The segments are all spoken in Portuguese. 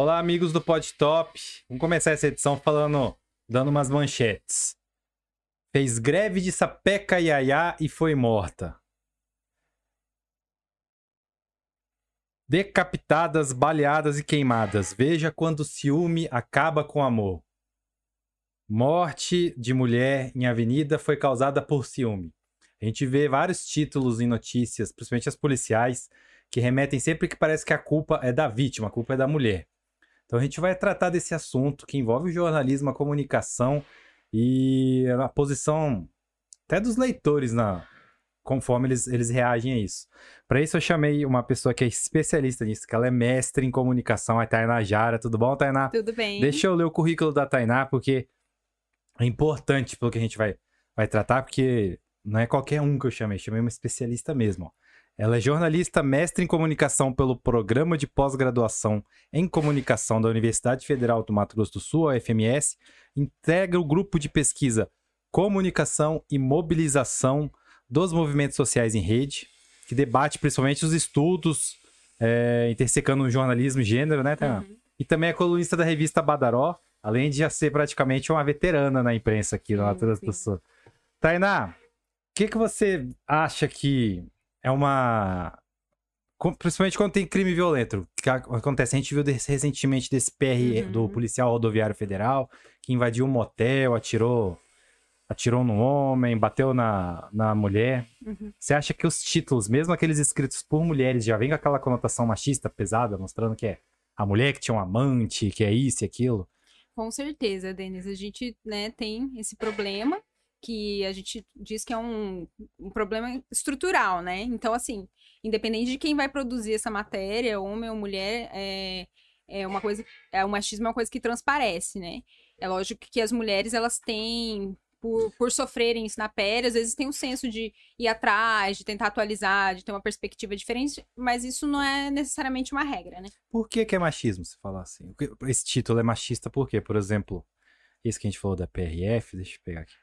Olá, amigos do Pod Top. Vamos começar essa edição falando, dando umas manchetes. Fez greve de sapeca iaiá e foi morta. Decapitadas, baleadas e queimadas. Veja quando o ciúme acaba com amor. Morte de mulher em avenida foi causada por ciúme. A gente vê vários títulos em notícias, principalmente as policiais, que remetem sempre que parece que a culpa é da vítima, a culpa é da mulher. Então a gente vai tratar desse assunto que envolve o jornalismo, a comunicação e a posição até dos leitores na conforme eles, eles reagem a isso. Para isso eu chamei uma pessoa que é especialista nisso, que ela é mestre em comunicação, a Tainá Jara. Tudo bom, Tainá? Tudo bem. Deixa eu ler o currículo da Tainá, porque é importante pelo que a gente vai, vai tratar, porque não é qualquer um que eu chamei, chamei uma especialista mesmo. Ó. Ela é jornalista, mestre em comunicação pelo Programa de Pós-Graduação em Comunicação da Universidade Federal do Mato Grosso do Sul, a FMS, integra o grupo de pesquisa Comunicação e Mobilização dos Movimentos Sociais em Rede, que debate principalmente os estudos é, intersecando o jornalismo e gênero, né, Tainá? Uhum. E também é colunista da revista Badaró, além de já ser praticamente uma veterana na imprensa aqui no Mato Grosso do Sul. Tainá, o que, que você acha que é uma. Principalmente quando tem crime violento. Que acontece, a gente viu recentemente desse PR uhum. do policial rodoviário federal, que invadiu um motel, atirou atirou no homem, bateu na, na mulher. Uhum. Você acha que os títulos, mesmo aqueles escritos por mulheres, já vem com aquela conotação machista pesada, mostrando que é a mulher que tinha um amante, que é isso e aquilo? Com certeza, Denis. A gente né, tem esse problema que a gente diz que é um, um problema estrutural, né? Então, assim, independente de quem vai produzir essa matéria, homem ou mulher, é, é uma coisa, é, o machismo é uma coisa que transparece, né? É lógico que as mulheres, elas têm, por, por sofrerem isso na pele, às vezes tem um senso de ir atrás, de tentar atualizar, de ter uma perspectiva diferente, mas isso não é necessariamente uma regra, né? Por que que é machismo, se falar assim? Esse título é machista por quê? Por exemplo, esse que a gente falou da PRF, deixa eu pegar aqui.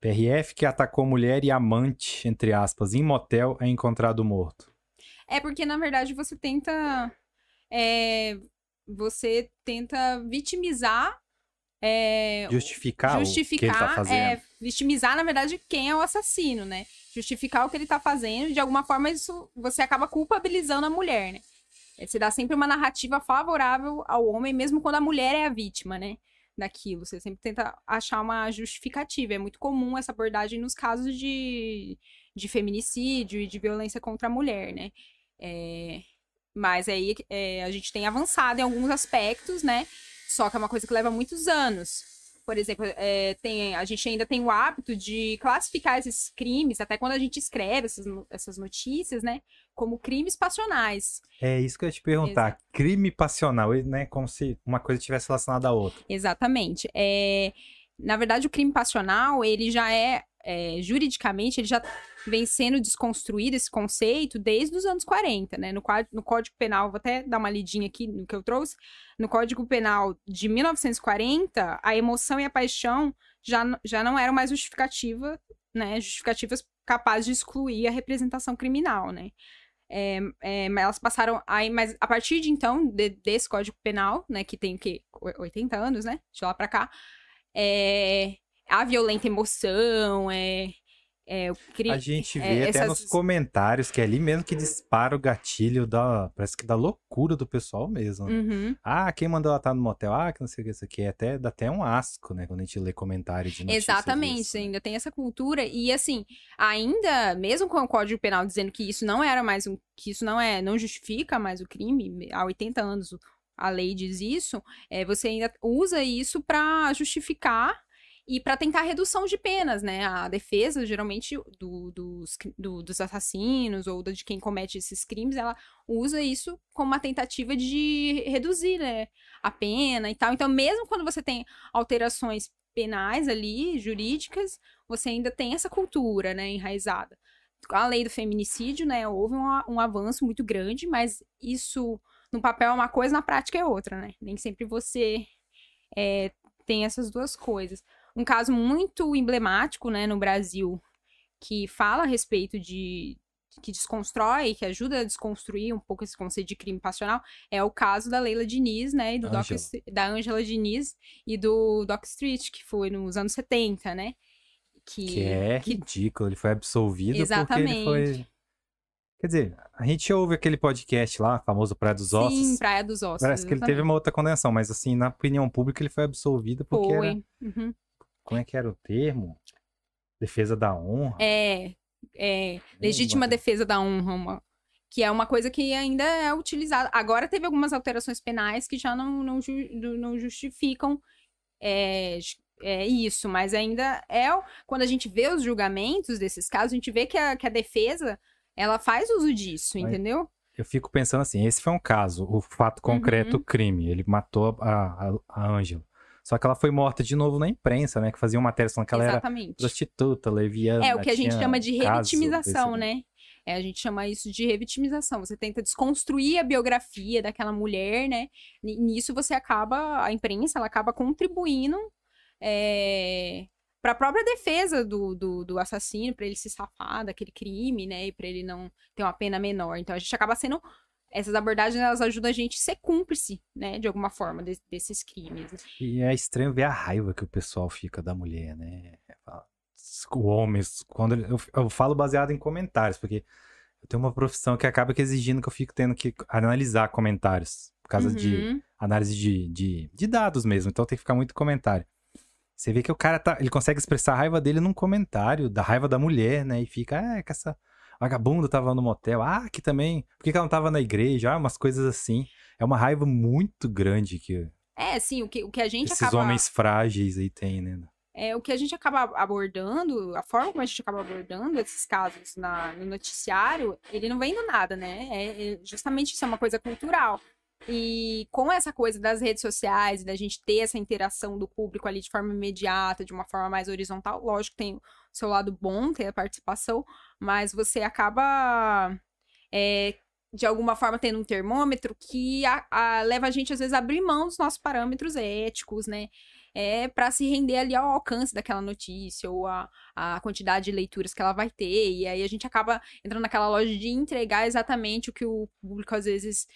PRF que atacou mulher e amante, entre aspas, em motel é encontrado morto. É porque, na verdade, você tenta. É, você tenta vitimizar. É, justificar, justificar o que ele tá fazendo. É, vitimizar, na verdade, quem é o assassino, né? Justificar o que ele tá fazendo. De alguma forma, isso você acaba culpabilizando a mulher, né? Você dá sempre uma narrativa favorável ao homem, mesmo quando a mulher é a vítima, né? Daquilo. Você sempre tenta achar uma justificativa. É muito comum essa abordagem nos casos de, de feminicídio e de violência contra a mulher, né? É, mas aí é, a gente tem avançado em alguns aspectos, né? Só que é uma coisa que leva muitos anos por exemplo, é, tem, a gente ainda tem o hábito de classificar esses crimes, até quando a gente escreve essas, essas notícias, né? Como crimes passionais. É isso que eu ia te perguntar. Exato. Crime passional, né? Como se uma coisa tivesse relacionada à outra. Exatamente. É, na verdade, o crime passional, ele já é, é juridicamente, ele já vem sendo desconstruído esse conceito desde os anos 40, né? No, no Código Penal, vou até dar uma lidinha aqui no que eu trouxe. No Código Penal de 1940, a emoção e a paixão já, já não eram mais justificativa, né? Justificativas capazes de excluir a representação criminal, né? É, é, mas elas passaram aí, mas a partir de então, de, desse Código Penal, né, que tem o quê? 80 anos, né? De lá pra cá, é, a violenta emoção, é, é, A gente é, vê é, até essas... nos comentários que é ali mesmo que dispara o gatilho da. Parece que da loucura do pessoal mesmo. Né? Uhum. Ah, quem mandou ela estar no motel? Ah, que não sei o que isso aqui. Até, dá até um asco, né? Quando a gente lê comentário de Exatamente, disso, né? ainda tem essa cultura. E assim, ainda, mesmo com o Código Penal dizendo que isso não era mais um. que isso não é. não justifica mais o crime, há 80 anos a lei diz isso, é, você ainda usa isso para justificar e para tentar redução de penas, né? A defesa, geralmente, do, dos, do, dos assassinos ou de quem comete esses crimes, ela usa isso como uma tentativa de reduzir né, a pena e tal. Então, mesmo quando você tem alterações penais ali, jurídicas, você ainda tem essa cultura, né, enraizada. A lei do feminicídio, né, houve um, um avanço muito grande, mas isso no papel é uma coisa, na prática é outra, né? Nem sempre você é, tem essas duas coisas um caso muito emblemático, né, no Brasil, que fala a respeito de, que desconstrói, que ajuda a desconstruir um pouco esse conceito de crime passional, é o caso da Leila Diniz, né? E do Doc, da Angela Diniz e do Doc Street, que foi nos anos 70, né? Que, que é que... ridículo, ele foi absolvido Exatamente. porque ele foi. Quer dizer, a gente ouve aquele podcast lá, famoso Praia dos Ossos. Sim, Praia dos Ossos. Parece exatamente. que ele teve uma outra condenação, mas assim, na opinião pública ele foi absolvido porque foi. era... Uhum. Como é que era o termo? Defesa da honra. É, é legítima defesa da honra, uma, que é uma coisa que ainda é utilizada. Agora teve algumas alterações penais que já não, não, não justificam é, é isso, mas ainda é quando a gente vê os julgamentos desses casos, a gente vê que a, que a defesa ela faz uso disso, entendeu? Eu fico pensando assim, esse foi um caso, o fato concreto, uhum. o crime. Ele matou a, a, a Ângela. Só que ela foi morta de novo na imprensa, né? Que fazia uma matéria falando que ela Exatamente. era prostituta, leviana. É, o que a gente chama de revitimização, né? É, a gente chama isso de revitimização. Você tenta desconstruir a biografia daquela mulher, né? Nisso você acaba, a imprensa, ela acaba contribuindo é, para a própria defesa do, do, do assassino, para ele se safar daquele crime, né? E para ele não ter uma pena menor. Então a gente acaba sendo essas abordagens elas ajudam a gente a ser cúmplice, né, de alguma forma, de, desses crimes. E é estranho ver a raiva que o pessoal fica da mulher, né? O homem, quando eu, eu falo baseado em comentários, porque eu tenho uma profissão que acaba que exigindo que eu fico tendo que analisar comentários, por causa uhum. de análise de, de, de, dados mesmo, então tem que ficar muito comentário. Você vê que o cara tá, ele consegue expressar a raiva dele num comentário, da raiva da mulher, né? E fica, ah, que essa vagabundo tava no motel. Ah, que também. Por que, ela não tava na igreja? Ah, umas coisas assim. É uma raiva muito grande que. É, sim, o que, o que a gente esses acaba. homens frágeis aí tem, né? É, o que a gente acaba abordando, a forma como a gente acaba abordando esses casos na, no noticiário, ele não vem do nada, né? É, é justamente isso é uma coisa cultural. E com essa coisa das redes sociais, da gente ter essa interação do público ali de forma imediata, de uma forma mais horizontal, lógico tem o seu lado bom, ter a participação, mas você acaba, é, de alguma forma, tendo um termômetro que a, a, leva a gente, às vezes, a abrir mão dos nossos parâmetros éticos, né? É, para se render ali ao alcance daquela notícia ou a, a quantidade de leituras que ela vai ter. E aí a gente acaba entrando naquela loja de entregar exatamente o que o público às vezes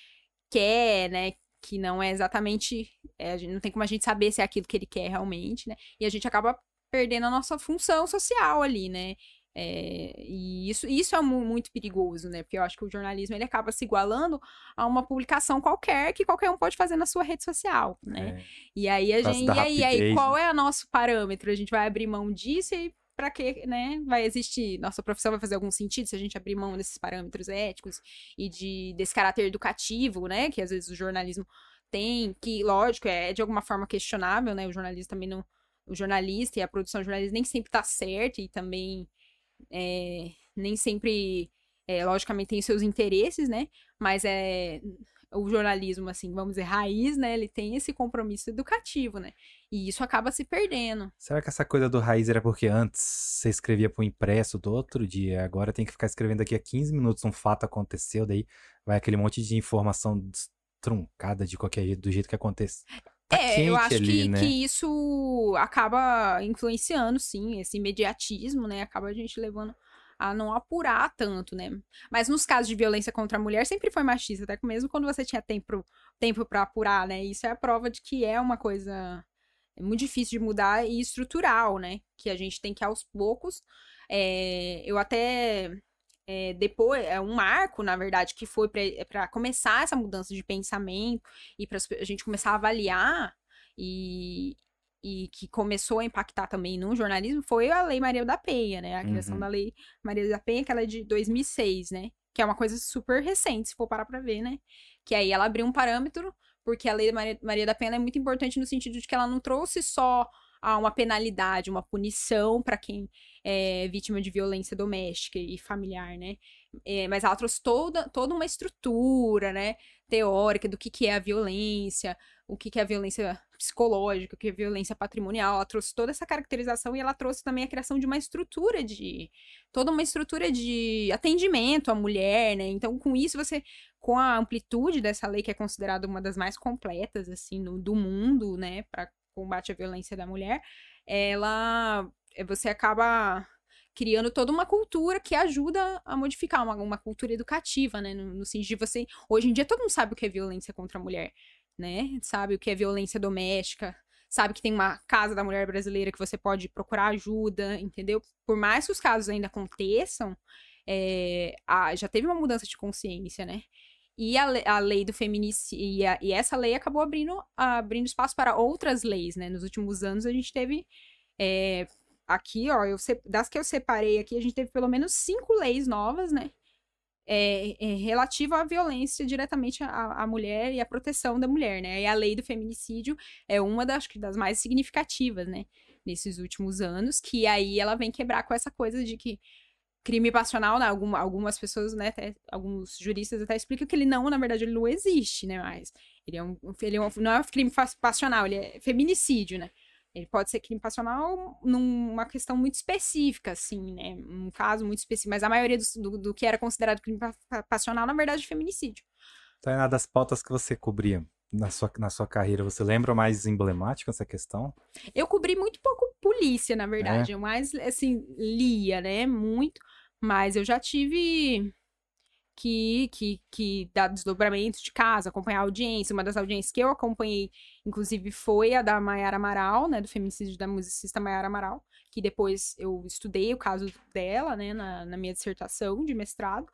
quer, né? Que não é exatamente. É, não tem como a gente saber se é aquilo que ele quer realmente, né? E a gente acaba perdendo a nossa função social ali, né? É, e isso, isso é muito perigoso, né? Porque eu acho que o jornalismo ele acaba se igualando a uma publicação qualquer que qualquer um pode fazer na sua rede social, né? É. E aí a gente, e aí, aí, qual é o nosso parâmetro? A gente vai abrir mão disso e para que, né, vai existir? Nossa profissão vai fazer algum sentido se a gente abrir mão desses parâmetros éticos e de, desse caráter educativo, né, que às vezes o jornalismo tem, que, lógico, é de alguma forma questionável, né, o jornalismo também não, o jornalista e a produção jornalista nem sempre tá certo e também é, nem sempre, é, logicamente, tem seus interesses, né, mas é o jornalismo, assim, vamos dizer, raiz, né? Ele tem esse compromisso educativo, né? E isso acaba se perdendo. Será que essa coisa do raiz era porque antes você escrevia pro impresso do outro dia, agora tem que ficar escrevendo daqui a 15 minutos um fato aconteceu, daí vai aquele monte de informação truncada de qualquer jeito, do jeito que acontece. Tá é, eu acho ali, que, né? que isso acaba influenciando, sim, esse imediatismo, né? Acaba a gente levando a não apurar tanto, né? Mas nos casos de violência contra a mulher sempre foi machista, até mesmo quando você tinha tempo tempo para apurar, né? Isso é a prova de que é uma coisa muito difícil de mudar e estrutural, né? Que a gente tem que aos poucos. É, eu até é, depois é um marco, na verdade, que foi para começar essa mudança de pensamento e para a gente começar a avaliar e, e que começou a impactar também no jornalismo foi a Lei Maria da Penha, né? A criação uhum. da Lei Maria da Penha, que ela é de 2006, né? Que é uma coisa super recente, se for parar pra ver, né? Que aí ela abriu um parâmetro, porque a Lei Maria, Maria da Penha é muito importante no sentido de que ela não trouxe só a uma penalidade, uma punição para quem é vítima de violência doméstica e familiar, né? É, mas ela trouxe toda, toda uma estrutura, né? Teórica do que, que é a violência, o que, que é a violência psicológica, o que é a violência patrimonial. Ela trouxe toda essa caracterização e ela trouxe também a criação de uma estrutura de. toda uma estrutura de atendimento à mulher, né? Então, com isso, você. Com a amplitude dessa lei, que é considerada uma das mais completas, assim, no, do mundo, né, para combate à violência da mulher, ela. Você acaba criando toda uma cultura que ajuda a modificar, uma, uma cultura educativa, né? No, no sentido de você. Hoje em dia todo mundo sabe o que é violência contra a mulher, né? Sabe o que é violência doméstica, sabe que tem uma casa da mulher brasileira que você pode procurar ajuda, entendeu? Por mais que os casos ainda aconteçam, é, a, já teve uma mudança de consciência, né? E a, a lei do feminicídio. E, e, essa lei acabou abrindo, abrindo espaço para outras leis, né? Nos últimos anos a gente teve. É, aqui, ó, eu, das que eu separei aqui, a gente teve pelo menos cinco leis novas, né? É, é, relativa à violência diretamente à, à, mulher e à proteção da mulher, né? E a lei do feminicídio é uma das, das mais significativas, né? Nesses últimos anos, que aí ela vem quebrar com essa coisa de que crime passional, né? Algum, algumas pessoas, né? Até, alguns juristas até explicam que ele não, na verdade, ele não existe, né? Mas ele é um, ele é um, não é um crime passional, ele é feminicídio, né? Ele pode ser crime passional numa questão muito específica, assim, né? Um caso muito específico. Mas a maioria do, do, do que era considerado crime passional, na verdade, é feminicídio. Então, das pautas que você cobria na sua, na sua carreira, você lembra mais emblemática essa questão? Eu cobri muito pouco polícia, na verdade. É? Eu mais, assim, lia, né? Muito. Mas eu já tive que, que, que dar desdobramento de casa, acompanhar a audiência. Uma das audiências que eu acompanhei, inclusive, foi a da Maiara Amaral, né? Do feminicídio da musicista Maiara Amaral, que depois eu estudei o caso dela, né? Na, na minha dissertação de mestrado.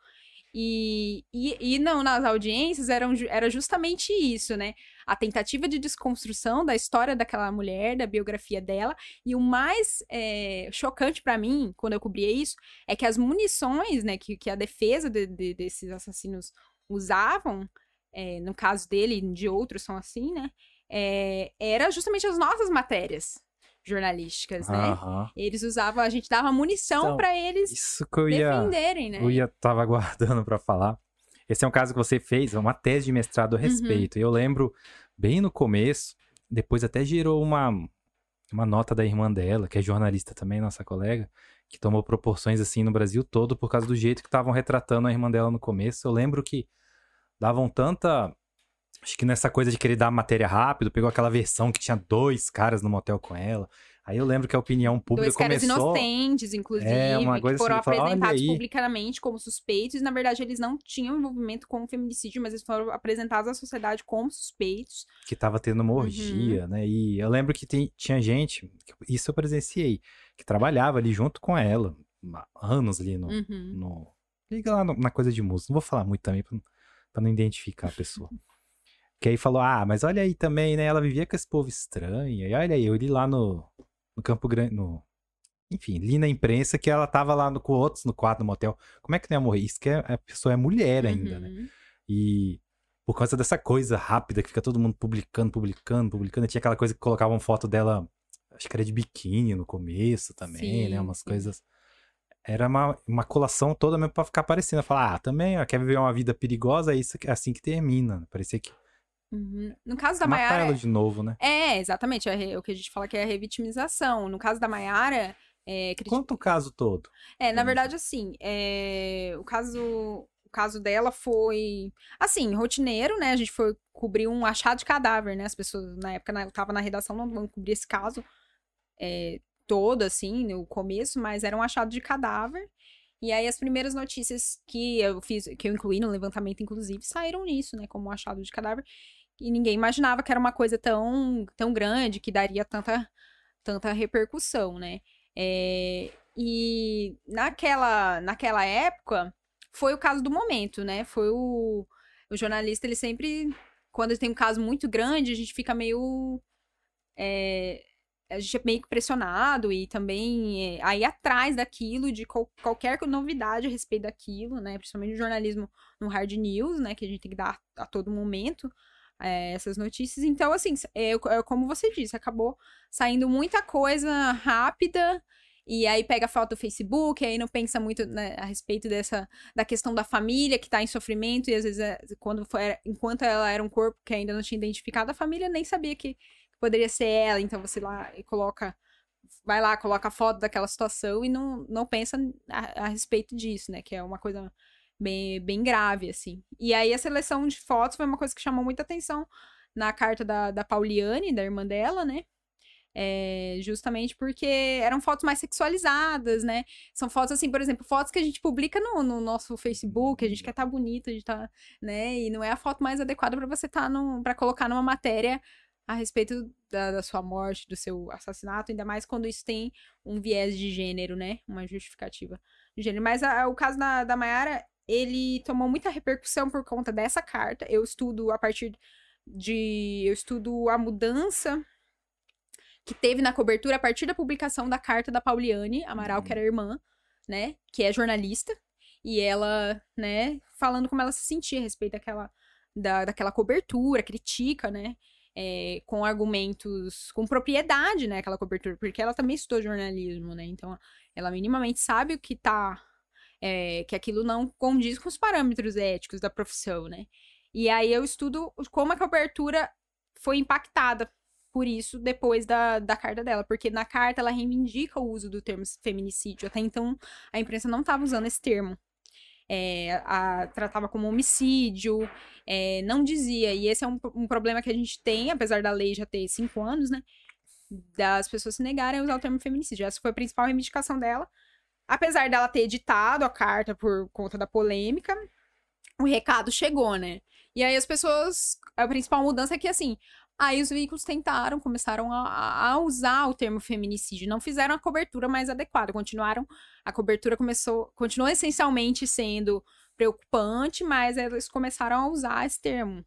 E, e, e, não, nas audiências eram, era justamente isso, né? A tentativa de desconstrução da história daquela mulher, da biografia dela. E o mais é, chocante para mim, quando eu cobria isso, é que as munições, né, que, que a defesa de, de, desses assassinos usavam, é, no caso dele e de outros são assim, né? É, era justamente as nossas matérias jornalísticas, né? Uhum. Eles usavam, a gente dava munição então, para eles isso que eu ia, defenderem, né? Eu ia tava aguardando para falar. Esse é um caso que você fez, é uma tese de mestrado a uhum. respeito. Uhum. Eu lembro bem no começo, depois até gerou uma uma nota da irmã dela, que é jornalista também, nossa colega, que tomou proporções assim no Brasil todo por causa do jeito que estavam retratando a irmã dela no começo. Eu lembro que davam tanta Acho que nessa coisa de querer dar matéria rápido, pegou aquela versão que tinha dois caras no motel com ela. Aí eu lembro que a opinião pública Dois caras começou... inocentes, inclusive, é, uma coisa que foram assim, apresentados fala, publicamente como suspeitos. Na verdade, eles não tinham envolvimento com o feminicídio, mas eles foram apresentados à sociedade como suspeitos. Que tava tendo uma orgia, uhum. né? E eu lembro que tem, tinha gente, isso eu presenciei, que trabalhava ali junto com ela, anos ali no... Uhum. no liga lá no, na coisa de música. Não vou falar muito também pra, pra não identificar a pessoa. Que aí falou, ah, mas olha aí também, né? Ela vivia com esse povo estranho. E olha aí, eu li lá no, no Campo Grande, no... Enfim, li na imprensa que ela tava lá no, com outros no quarto do motel. Como é que não ia morrer? Isso que é, a pessoa é mulher ainda, né? uhum. né? E por causa dessa coisa rápida que fica todo mundo publicando, publicando, publicando. Tinha aquela coisa que colocavam foto dela, acho que era de biquíni no começo também, né? sim, né? Umas sim. coisas. Era uma, uma colação toda mesmo pra ficar parecendo. Falar, ah, também, ó, quer viver uma vida perigosa, é isso é assim que termina. Parecia que Uhum. No caso da Matar Maiara. ela de novo, né? É, exatamente. É o que a gente fala que é a revitimização. No caso da Maiara. É, Quanto o caso todo? É, na verdade, assim, é... o caso. O caso dela foi, assim, rotineiro, né? A gente foi cobrir um achado de cadáver, né? As pessoas, na época, eu tava na redação, não vão cobrir esse caso é, todo, assim, no começo, mas era um achado de cadáver. E aí as primeiras notícias que eu fiz, que eu incluí no levantamento, inclusive, saíram nisso, né? Como um achado de cadáver e ninguém imaginava que era uma coisa tão, tão grande, que daria tanta, tanta repercussão, né? É, e naquela, naquela época, foi o caso do momento, né? Foi o, o jornalista, ele sempre, quando tem um caso muito grande, a gente fica meio. É, a gente é meio pressionado e também é, aí atrás daquilo, de qual, qualquer novidade a respeito daquilo, né? Principalmente no jornalismo no hard news, né? Que a gente tem que dar a todo momento é, essas notícias. Então, assim, é, é, como você disse, acabou saindo muita coisa rápida. E aí pega a foto do Facebook, aí não pensa muito né, a respeito dessa da questão da família que está em sofrimento, e às vezes, é, quando foi, enquanto ela era um corpo que ainda não tinha identificado, a família nem sabia que poderia ser ela. Então você lá e coloca, vai lá, coloca a foto daquela situação e não, não pensa a, a respeito disso, né? Que é uma coisa bem, bem grave, assim. E aí a seleção de fotos foi uma coisa que chamou muita atenção na carta da, da Pauliane, da irmã dela, né? É, justamente porque eram fotos mais sexualizadas, né? São fotos assim, por exemplo, fotos que a gente publica no, no nosso Facebook, a gente quer estar tá bonita, a gente tá, né? E não é a foto mais adequada para você estar tá para colocar numa matéria a respeito da, da, sua morte, do seu assassinato, ainda mais quando isso tem um viés de gênero, né? Uma justificativa de gênero. Mas a, o caso da, da Mayara, ele tomou muita repercussão por conta dessa carta. Eu estudo a partir de. Eu estudo a mudança que teve na cobertura a partir da publicação da carta da Pauliane Amaral, uhum. que era irmã, né? Que é jornalista. E ela, né, falando como ela se sentia a respeito daquela, da, daquela cobertura, critica, né? É, com argumentos, com propriedade, né, aquela cobertura, porque ela também estudou jornalismo, né, então ela minimamente sabe o que tá, é, que aquilo não condiz com os parâmetros éticos da profissão, né, e aí eu estudo como a cobertura foi impactada por isso depois da, da carta dela, porque na carta ela reivindica o uso do termo feminicídio. Até então a imprensa não estava usando esse termo. É, a, tratava como homicídio, é, não dizia. E esse é um, um, problema que a gente tem, apesar da lei já ter cinco anos, né? Das pessoas se negarem a usar o termo feminicídio. Essa foi a principal reivindicação dela. Apesar dela ter editado a carta por conta da polêmica, o recado chegou, né? E aí as pessoas. A principal mudança é que, assim, Aí os veículos tentaram, começaram a, a, usar o termo feminicídio, não fizeram a cobertura mais adequada, continuaram, a cobertura começou, continuou essencialmente sendo preocupante, mas eles começaram a usar esse termo,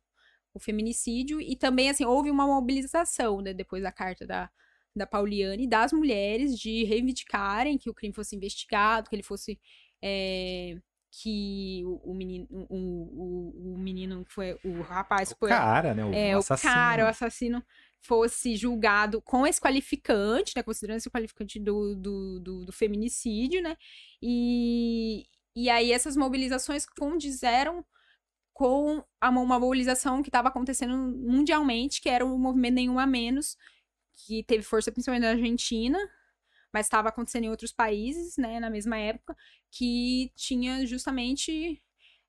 o feminicídio, e também, assim, houve uma mobilização, né, depois da carta da, da Pauliane, das mulheres, de reivindicarem que o crime fosse investigado, que ele fosse é, que o, o menino, o, o, o, menino foi, o rapaz o foi, cara, né, o é, assassino. o cara, o assassino fosse julgado com esse qualificante, né, considerando esse qualificante do, do, do, do feminicídio, né, e, e aí essas mobilizações condizeram com a, uma mobilização que estava acontecendo mundialmente, que era o movimento Nenhuma Menos, que teve força principalmente na Argentina, mas estava acontecendo em outros países, né, na mesma época, que tinha justamente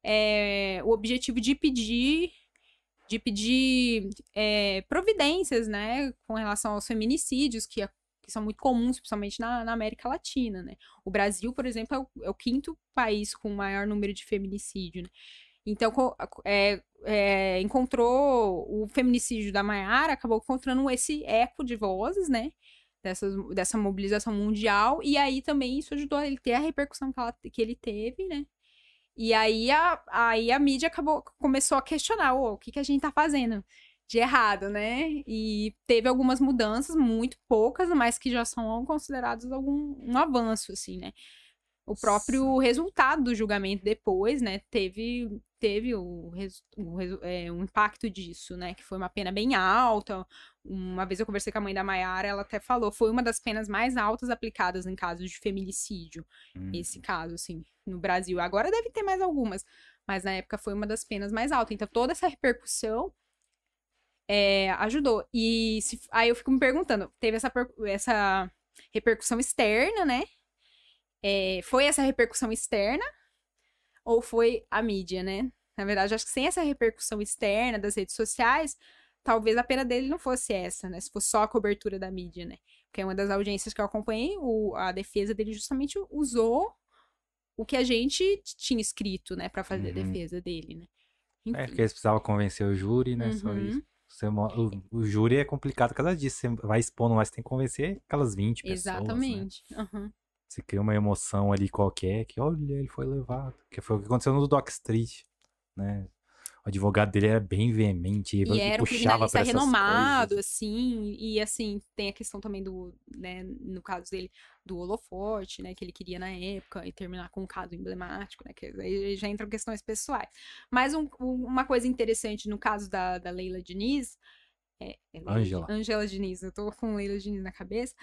é, o objetivo de pedir de pedir é, providências, né, com relação aos feminicídios que, que são muito comuns, principalmente na, na, América Latina, né. O Brasil, por exemplo, é o, é o quinto país com maior número de feminicídio, né. Então, é, é, encontrou o feminicídio da Maiara, acabou encontrando esse eco de vozes, né? dessa, dessa mobilização mundial, e aí também isso ajudou ele ter a repercussão que, ela, que ele teve, né? E aí a, aí a mídia acabou, começou a questionar o que, que a gente tá fazendo de errado, né? E teve algumas mudanças, muito poucas, mas que já são consideradas algum um avanço, assim, né? O próprio resultado do julgamento depois, né, teve, teve o, o, é, um impacto disso, né, que foi uma pena bem alta. Uma vez eu conversei com a mãe da Maiara, ela até falou, foi uma das penas mais altas aplicadas em casos de feminicídio, hum. esse caso, assim, no Brasil. Agora deve ter mais algumas, mas na época foi uma das penas mais altas. Então toda essa repercussão é, ajudou. E se, aí eu fico me perguntando, teve essa, essa repercussão externa, né, é, foi essa repercussão externa ou foi a mídia, né? Na verdade, acho que sem essa repercussão externa das redes sociais, talvez a pena dele não fosse essa, né? Se fosse só a cobertura da mídia, né? Porque é uma das audiências que eu acompanhei, o, a defesa dele justamente usou o que a gente tinha escrito, né, para fazer uhum. a defesa dele, né? É, Enfim. É, porque eles precisavam convencer o júri, né? Uhum. Só isso. Você, o, o, júri é complicado por causa disso. Você vai expondo, mas tem que convencer aquelas 20 pessoas. Né? Exatamente. Né? Uhum. Você cria uma emoção ali qualquer, que olha, ele foi levado. Que foi o que aconteceu no Doc Street, né? O advogado dele era bem veemente, e era um criminalista renomado, coisas. assim, e assim, tem a questão também do, né, no caso dele, do holofote, né, que ele queria na época, e terminar com um caso emblemático, né, que aí já entram questões pessoais. Mas um, uma coisa interessante no caso da, da Leila Diniz, é, é Angela. Angela Diniz, eu tô com Leila Diniz na cabeça,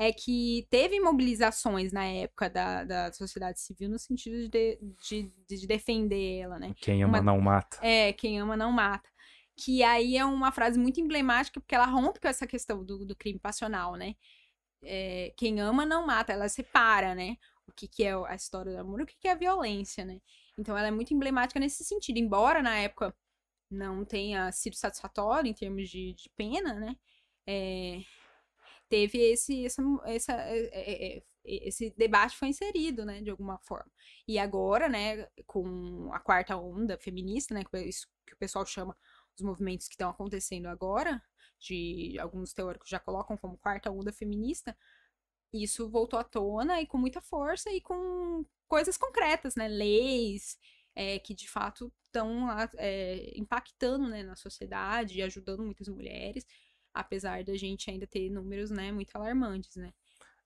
é que teve mobilizações na época da, da sociedade civil no sentido de, de, de defender ela, né? Quem ama uma, não mata. É, quem ama não mata. Que aí é uma frase muito emblemática, porque ela rompe com essa questão do, do crime passional, né? É, quem ama não mata, ela separa, né? O que, que é a história do amor e o que, que é a violência, né? Então ela é muito emblemática nesse sentido. Embora na época não tenha sido satisfatório em termos de, de pena, né? É, teve esse, essa, essa, é, é, esse debate foi inserido, né, de alguma forma. E agora, né, com a quarta onda feminista, né, é isso que o pessoal chama os movimentos que estão acontecendo agora, de alguns teóricos já colocam como quarta onda feminista, isso voltou à tona e com muita força e com coisas concretas, né, leis é, que de fato estão é, impactando né, na sociedade e ajudando muitas mulheres, apesar da gente ainda ter números né, muito alarmantes, né.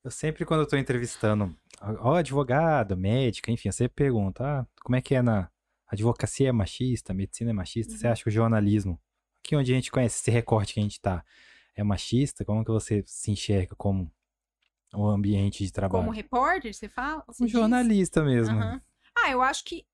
Eu sempre, quando eu tô entrevistando, ó, advogado, médica, enfim, sempre pergunto, ah, como é que é na advocacia é machista, medicina é machista, uhum. você acha que o jornalismo, aqui onde a gente conhece esse recorte que a gente tá, é machista? Como que você se enxerga como o ambiente de trabalho? Como repórter, você fala? Como jornalista mesmo. Uhum. Ah, eu acho que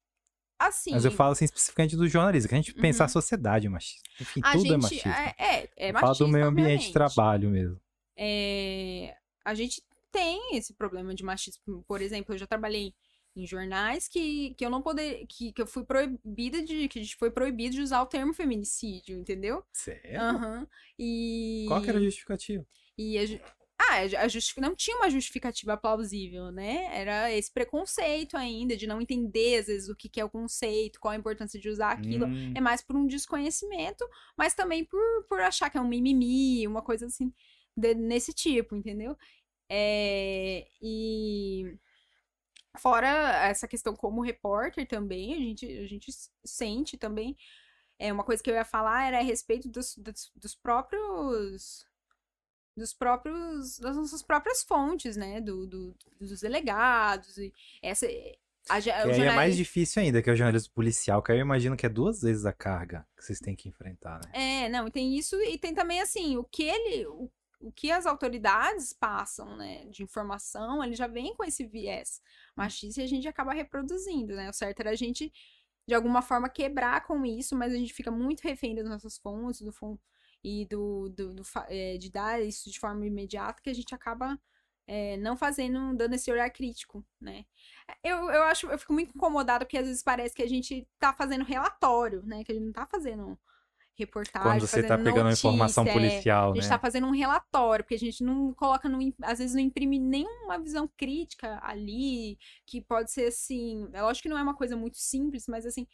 assim. Mas eu falo assim especificamente do jornalismo, que a gente uhum. pensar a sociedade machista. Enfim, a tudo é gente, é machista. É, é, é machista. Fala do meio ambiente obviamente. de trabalho mesmo. É, a gente tem esse problema de machismo. Por exemplo, eu já trabalhei em jornais que, que eu não poder que, que eu fui proibida de que a gente foi proibido de usar o termo feminicídio, entendeu? Sério? Uhum. E Qual que era a justificativa? E a, a justific... não tinha uma justificativa plausível, né? Era esse preconceito ainda, de não entender, às vezes, o que, que é o conceito, qual a importância de usar aquilo. Hum. É mais por um desconhecimento, mas também por, por achar que é um mimimi, uma coisa assim, de, nesse tipo, entendeu? É, e fora essa questão como repórter também, a gente, a gente sente também. É, uma coisa que eu ia falar era a respeito dos, dos, dos próprios dos próprios das nossas próprias fontes, né, do, do dos delegados e essa a, que aí é mais difícil ainda que é o jornalismo policial, que aí eu imagino que é duas vezes a carga que vocês têm que enfrentar, né? É, não, tem isso e tem também assim, o que ele o, o que as autoridades passam, né, de informação, ele já vem com esse viés machista e a gente acaba reproduzindo, né? O certo era a gente de alguma forma quebrar com isso, mas a gente fica muito refém das nossas fontes, do fundo e do, do, do é, de dar isso de forma imediata que a gente acaba é, não fazendo, dando esse olhar crítico, né? Eu, eu acho, eu fico muito incomodada porque às vezes parece que a gente tá fazendo relatório, né? Que a gente não tá fazendo reportagem. Quando você tá pegando notícia, informação é, policial, é, A gente né? tá fazendo um relatório, porque a gente não coloca, no, às vezes não imprime nenhuma visão crítica ali, que pode ser assim. É lógico que não é uma coisa muito simples, mas assim,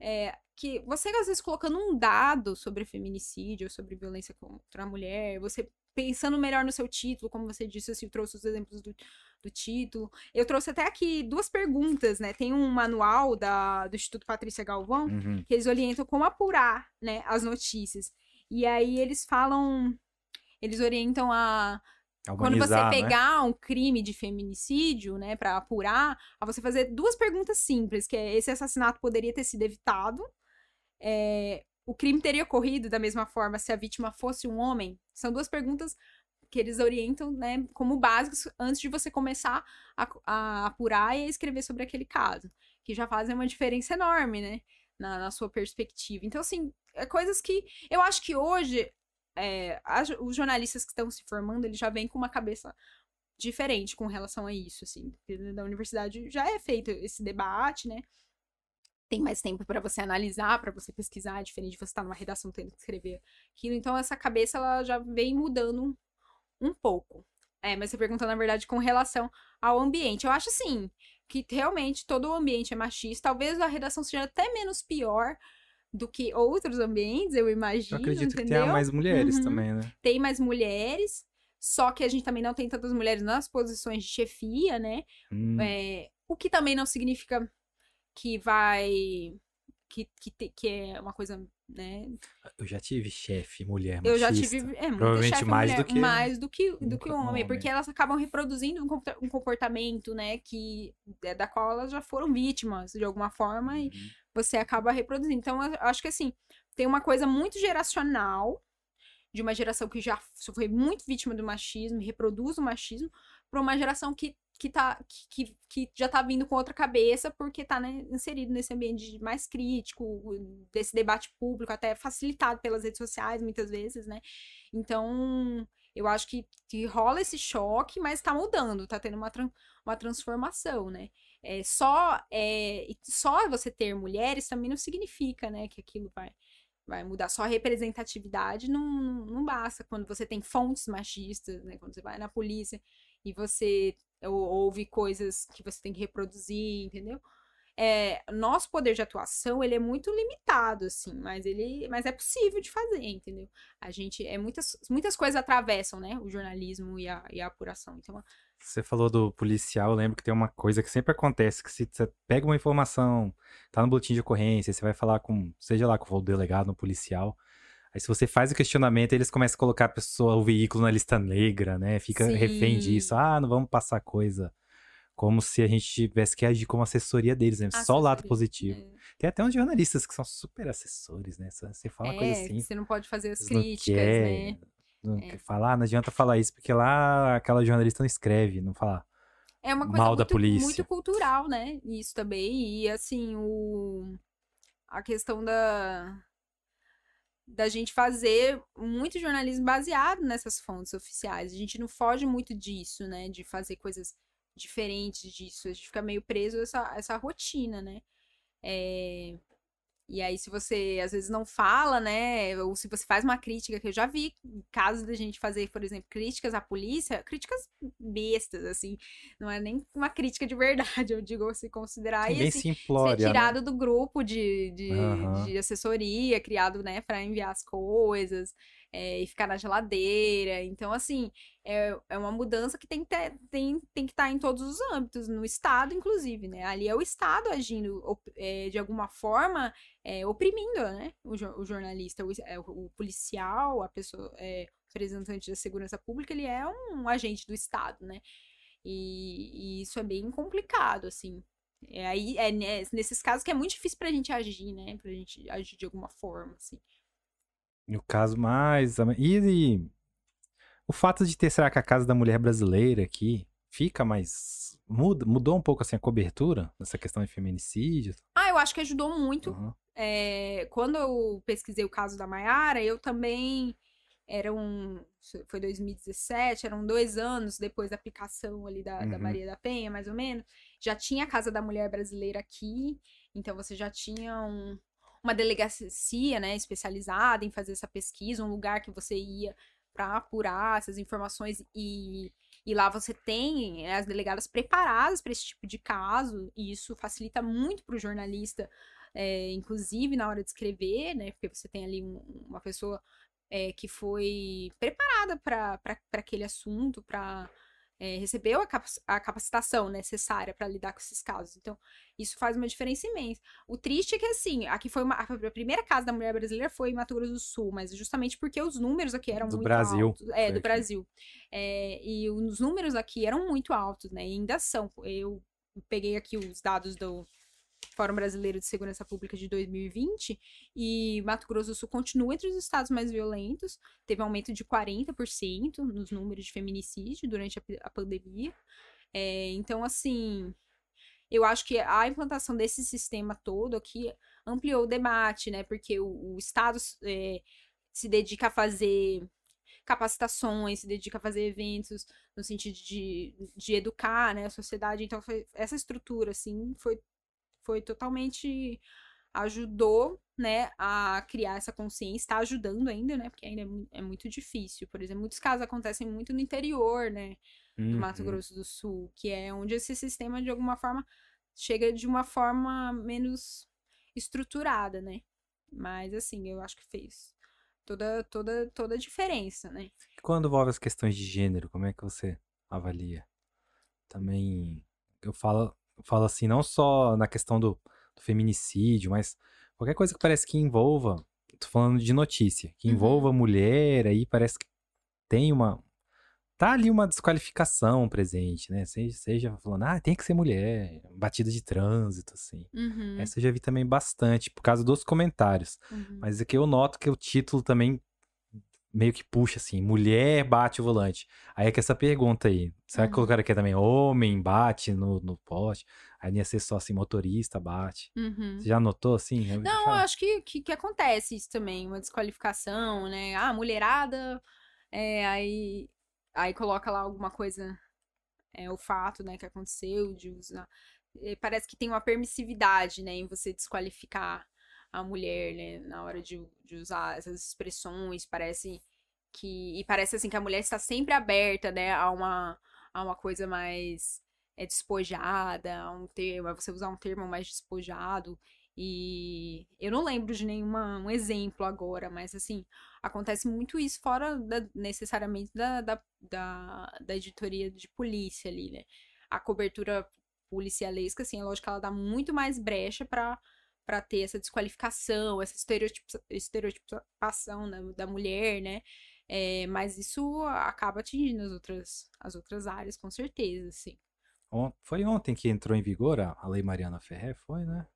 é, que você, às vezes, colocando um dado sobre feminicídio, sobre violência contra a mulher, você pensando melhor no seu título, como você disse, assim, trouxe os exemplos do, do título. Eu trouxe até aqui duas perguntas, né? Tem um manual da, do Instituto Patrícia Galvão, uhum. que eles orientam como apurar, né, as notícias. E aí eles falam, eles orientam a quando você né? pegar né? um crime de feminicídio, né, para apurar, a você fazer duas perguntas simples, que é esse assassinato poderia ter sido evitado, é, o crime teria ocorrido da mesma forma se a vítima fosse um homem? São duas perguntas que eles orientam, né, como básicas antes de você começar a, a apurar e a escrever sobre aquele caso, que já fazem uma diferença enorme, né, na, na sua perspectiva. Então, assim, é coisas que eu acho que hoje é, os jornalistas que estão se formando, eles já vêm com uma cabeça diferente com relação a isso, assim. Na universidade já é feito esse debate, né? Tem mais tempo para você analisar, para você pesquisar, é diferente de você estar numa redação tendo que escrever aquilo. Então, essa cabeça, ela já vem mudando um pouco. É, mas você perguntou, na verdade, com relação ao ambiente. Eu acho, assim, que realmente todo o ambiente é machista. Talvez a redação seja até menos pior, do que outros ambientes, eu imagino. Eu acredito entendeu? que tenha mais mulheres uhum. também, né? Tem mais mulheres, só que a gente também não tem tantas mulheres nas posições de chefia, né? Hum. É, o que também não significa que vai. Que, que, te, que é uma coisa, né? Eu já tive chefe, mulher machista. Eu já tive, é, Provavelmente mais mulher, do que... Mais do que, do que o homem, homem, porque elas acabam reproduzindo um comportamento, né, que, é, da qual elas já foram vítimas, de alguma forma, uhum. e você acaba reproduzindo. Então, eu acho que assim, tem uma coisa muito geracional, de uma geração que já foi muito vítima do machismo, reproduz o machismo, para uma geração que, que, tá, que, que já tá vindo com outra cabeça, porque tá né, inserido nesse ambiente mais crítico, desse debate público, até facilitado pelas redes sociais, muitas vezes, né? Então, eu acho que, que rola esse choque, mas tá mudando, tá tendo uma, uma transformação, né? É, só, é, só você ter mulheres também não significa, né, que aquilo vai, vai mudar. Só a representatividade não, não, basta. Quando você tem fontes machistas, né? Quando você vai na polícia e você ouve coisas que você tem que reproduzir, entendeu? É, nosso poder de atuação ele é muito limitado assim mas ele mas é possível de fazer entendeu a gente é muitas muitas coisas atravessam né o jornalismo e a, e a apuração então você falou do policial, eu lembro que tem uma coisa que sempre acontece, que se você pega uma informação, tá no boletim de ocorrência, você vai falar com, seja lá com o delegado, no policial, aí se você faz o questionamento, eles começam a colocar a pessoa, o veículo na lista negra, né? Fica Sim. refém disso. Ah, não vamos passar coisa. Como se a gente tivesse que agir como assessoria deles, né? Só o lado positivo. É. Tem até uns jornalistas que são super assessores, né? Você fala é, coisa assim. Você não pode fazer as críticas, né? Não é. falar, não adianta falar isso, porque lá aquela jornalista não escreve, não fala. É uma coisa mal muito, da polícia. muito cultural, né? Isso também. E assim, o... a questão da da gente fazer muito jornalismo baseado nessas fontes oficiais. A gente não foge muito disso, né? De fazer coisas diferentes disso. A gente fica meio preso a essa, essa rotina, né? É... E aí, se você às vezes não fala, né? Ou se você faz uma crítica, que eu já vi casos da gente fazer, por exemplo, críticas à polícia, críticas bestas, assim. Não é nem uma crítica de verdade, eu digo se considerar isso. Assim, simplória, ser né? tirado né? do grupo de, de, uhum. de assessoria, criado, né, para enviar as coisas é, e ficar na geladeira. Então, assim, é, é uma mudança que tem que, ter, tem, tem que estar tá em todos os âmbitos, no Estado, inclusive, né? Ali é o Estado agindo é, de alguma forma, é, oprimindo, né? O, o jornalista, o, é, o, policial, a pessoa, é, representante da segurança pública, ele é um, um agente do Estado, né? E, e, isso é bem complicado, assim. É aí é nesses casos que é muito difícil pra gente agir, né? Pra gente agir de alguma forma, assim. E o caso mais. E, e, o fato de ter, será que a Casa da Mulher Brasileira aqui fica mais. Muda, mudou um pouco assim a cobertura nessa questão de feminicídio? Eu acho que ajudou muito. Uhum. É, quando eu pesquisei o caso da Maiara, eu também. Era um. Foi 2017, eram dois anos depois da aplicação ali da, uhum. da Maria da Penha, mais ou menos. Já tinha a Casa da Mulher Brasileira aqui, então você já tinha um, uma delegacia, né, especializada em fazer essa pesquisa, um lugar que você ia para apurar essas informações e, e lá você tem né, as delegadas preparadas para esse tipo de caso e isso facilita muito para o jornalista, é, inclusive na hora de escrever, né, porque você tem ali um, uma pessoa é, que foi preparada para aquele assunto, para é, recebeu a, cap a, capacitação necessária para lidar com esses casos. Então, isso faz uma diferença imensa. O triste é que, assim, aqui foi uma, a primeira casa da mulher brasileira foi em Mato Grosso do Sul, mas justamente porque os números aqui eram do muito Brasil. altos. É, do Brasil. É, e os números aqui eram muito altos, né? E ainda são. Eu peguei aqui os dados do Fórum Brasileiro de Segurança Pública de 2020 e Mato Grosso do Sul continua entre os estados mais violentos, teve um aumento de 40% nos números de feminicídio durante a, a pandemia. É, então, assim, eu acho que a implantação desse sistema todo aqui ampliou o debate, né? Porque o, o Estado é, se dedica a fazer capacitações, se dedica a fazer eventos no sentido de, de educar né, a sociedade. Então, foi, essa estrutura, assim, foi foi totalmente ajudou, né, a criar essa consciência, está ajudando ainda, né, porque ainda é, é, muito difícil. Por exemplo, muitos casos acontecem muito no interior, né, do uhum. Mato Grosso do Sul, que é onde esse sistema, de alguma forma, chega de uma forma menos estruturada, né. Mas, assim, eu acho que fez toda, toda, toda a diferença, né. Quando envolve as questões de gênero, como é que você avalia? Também, eu falo, falo assim, não só na questão do, do, feminicídio, mas qualquer coisa que parece que envolva, tô falando de notícia, que envolva uhum. mulher, aí parece que tem uma. Tá ali uma desqualificação presente, né? Seja, seja falando, ah, tem que ser mulher, batida de trânsito, assim. Uhum. Essa eu já vi também bastante, por causa dos comentários. Uhum. Mas aqui eu noto que o título também meio que puxa assim, mulher bate o volante. Aí é que essa pergunta aí, será uhum. que colocaram aqui também, homem bate no, no poste? Aí ia ser só assim, motorista bate. Uhum. Você já notou assim? Não, eu acho que, que, que, acontece isso também, uma desqualificação, né? Ah, mulherada, é, aí, aí coloca lá alguma coisa, é, o fato, né, que aconteceu de usar. É, parece que tem uma permissividade, né, em você desqualificar a mulher, né, na hora de, de usar essas expressões, parece que e parece assim que a mulher está sempre aberta, né, a uma a uma coisa mais é despojada, a um termo, a você usar um termo mais despojado e eu não lembro de nenhum um exemplo agora, mas assim, acontece muito isso fora da, necessariamente da, da, da, da editoria de polícia ali, né? A cobertura policialesca, assim, é lógico que ela dá muito mais brecha para para ter essa desqualificação, essa estereotipação da, da mulher, né? É, mas isso acaba atingindo as outras, as outras áreas, com certeza, sim. Foi ontem que entrou em vigor a, Lei Mariana Ferrer, foi, né?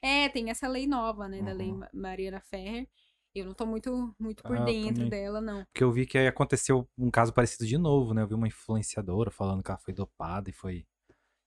É, tem essa lei nova, né, uhum. da Lei Mariana Ferrer. Eu não tô muito, muito por ah, dentro dela, não. Porque eu vi que aconteceu um caso parecido de novo, né? Eu vi uma influenciadora falando que ela foi dopada e foi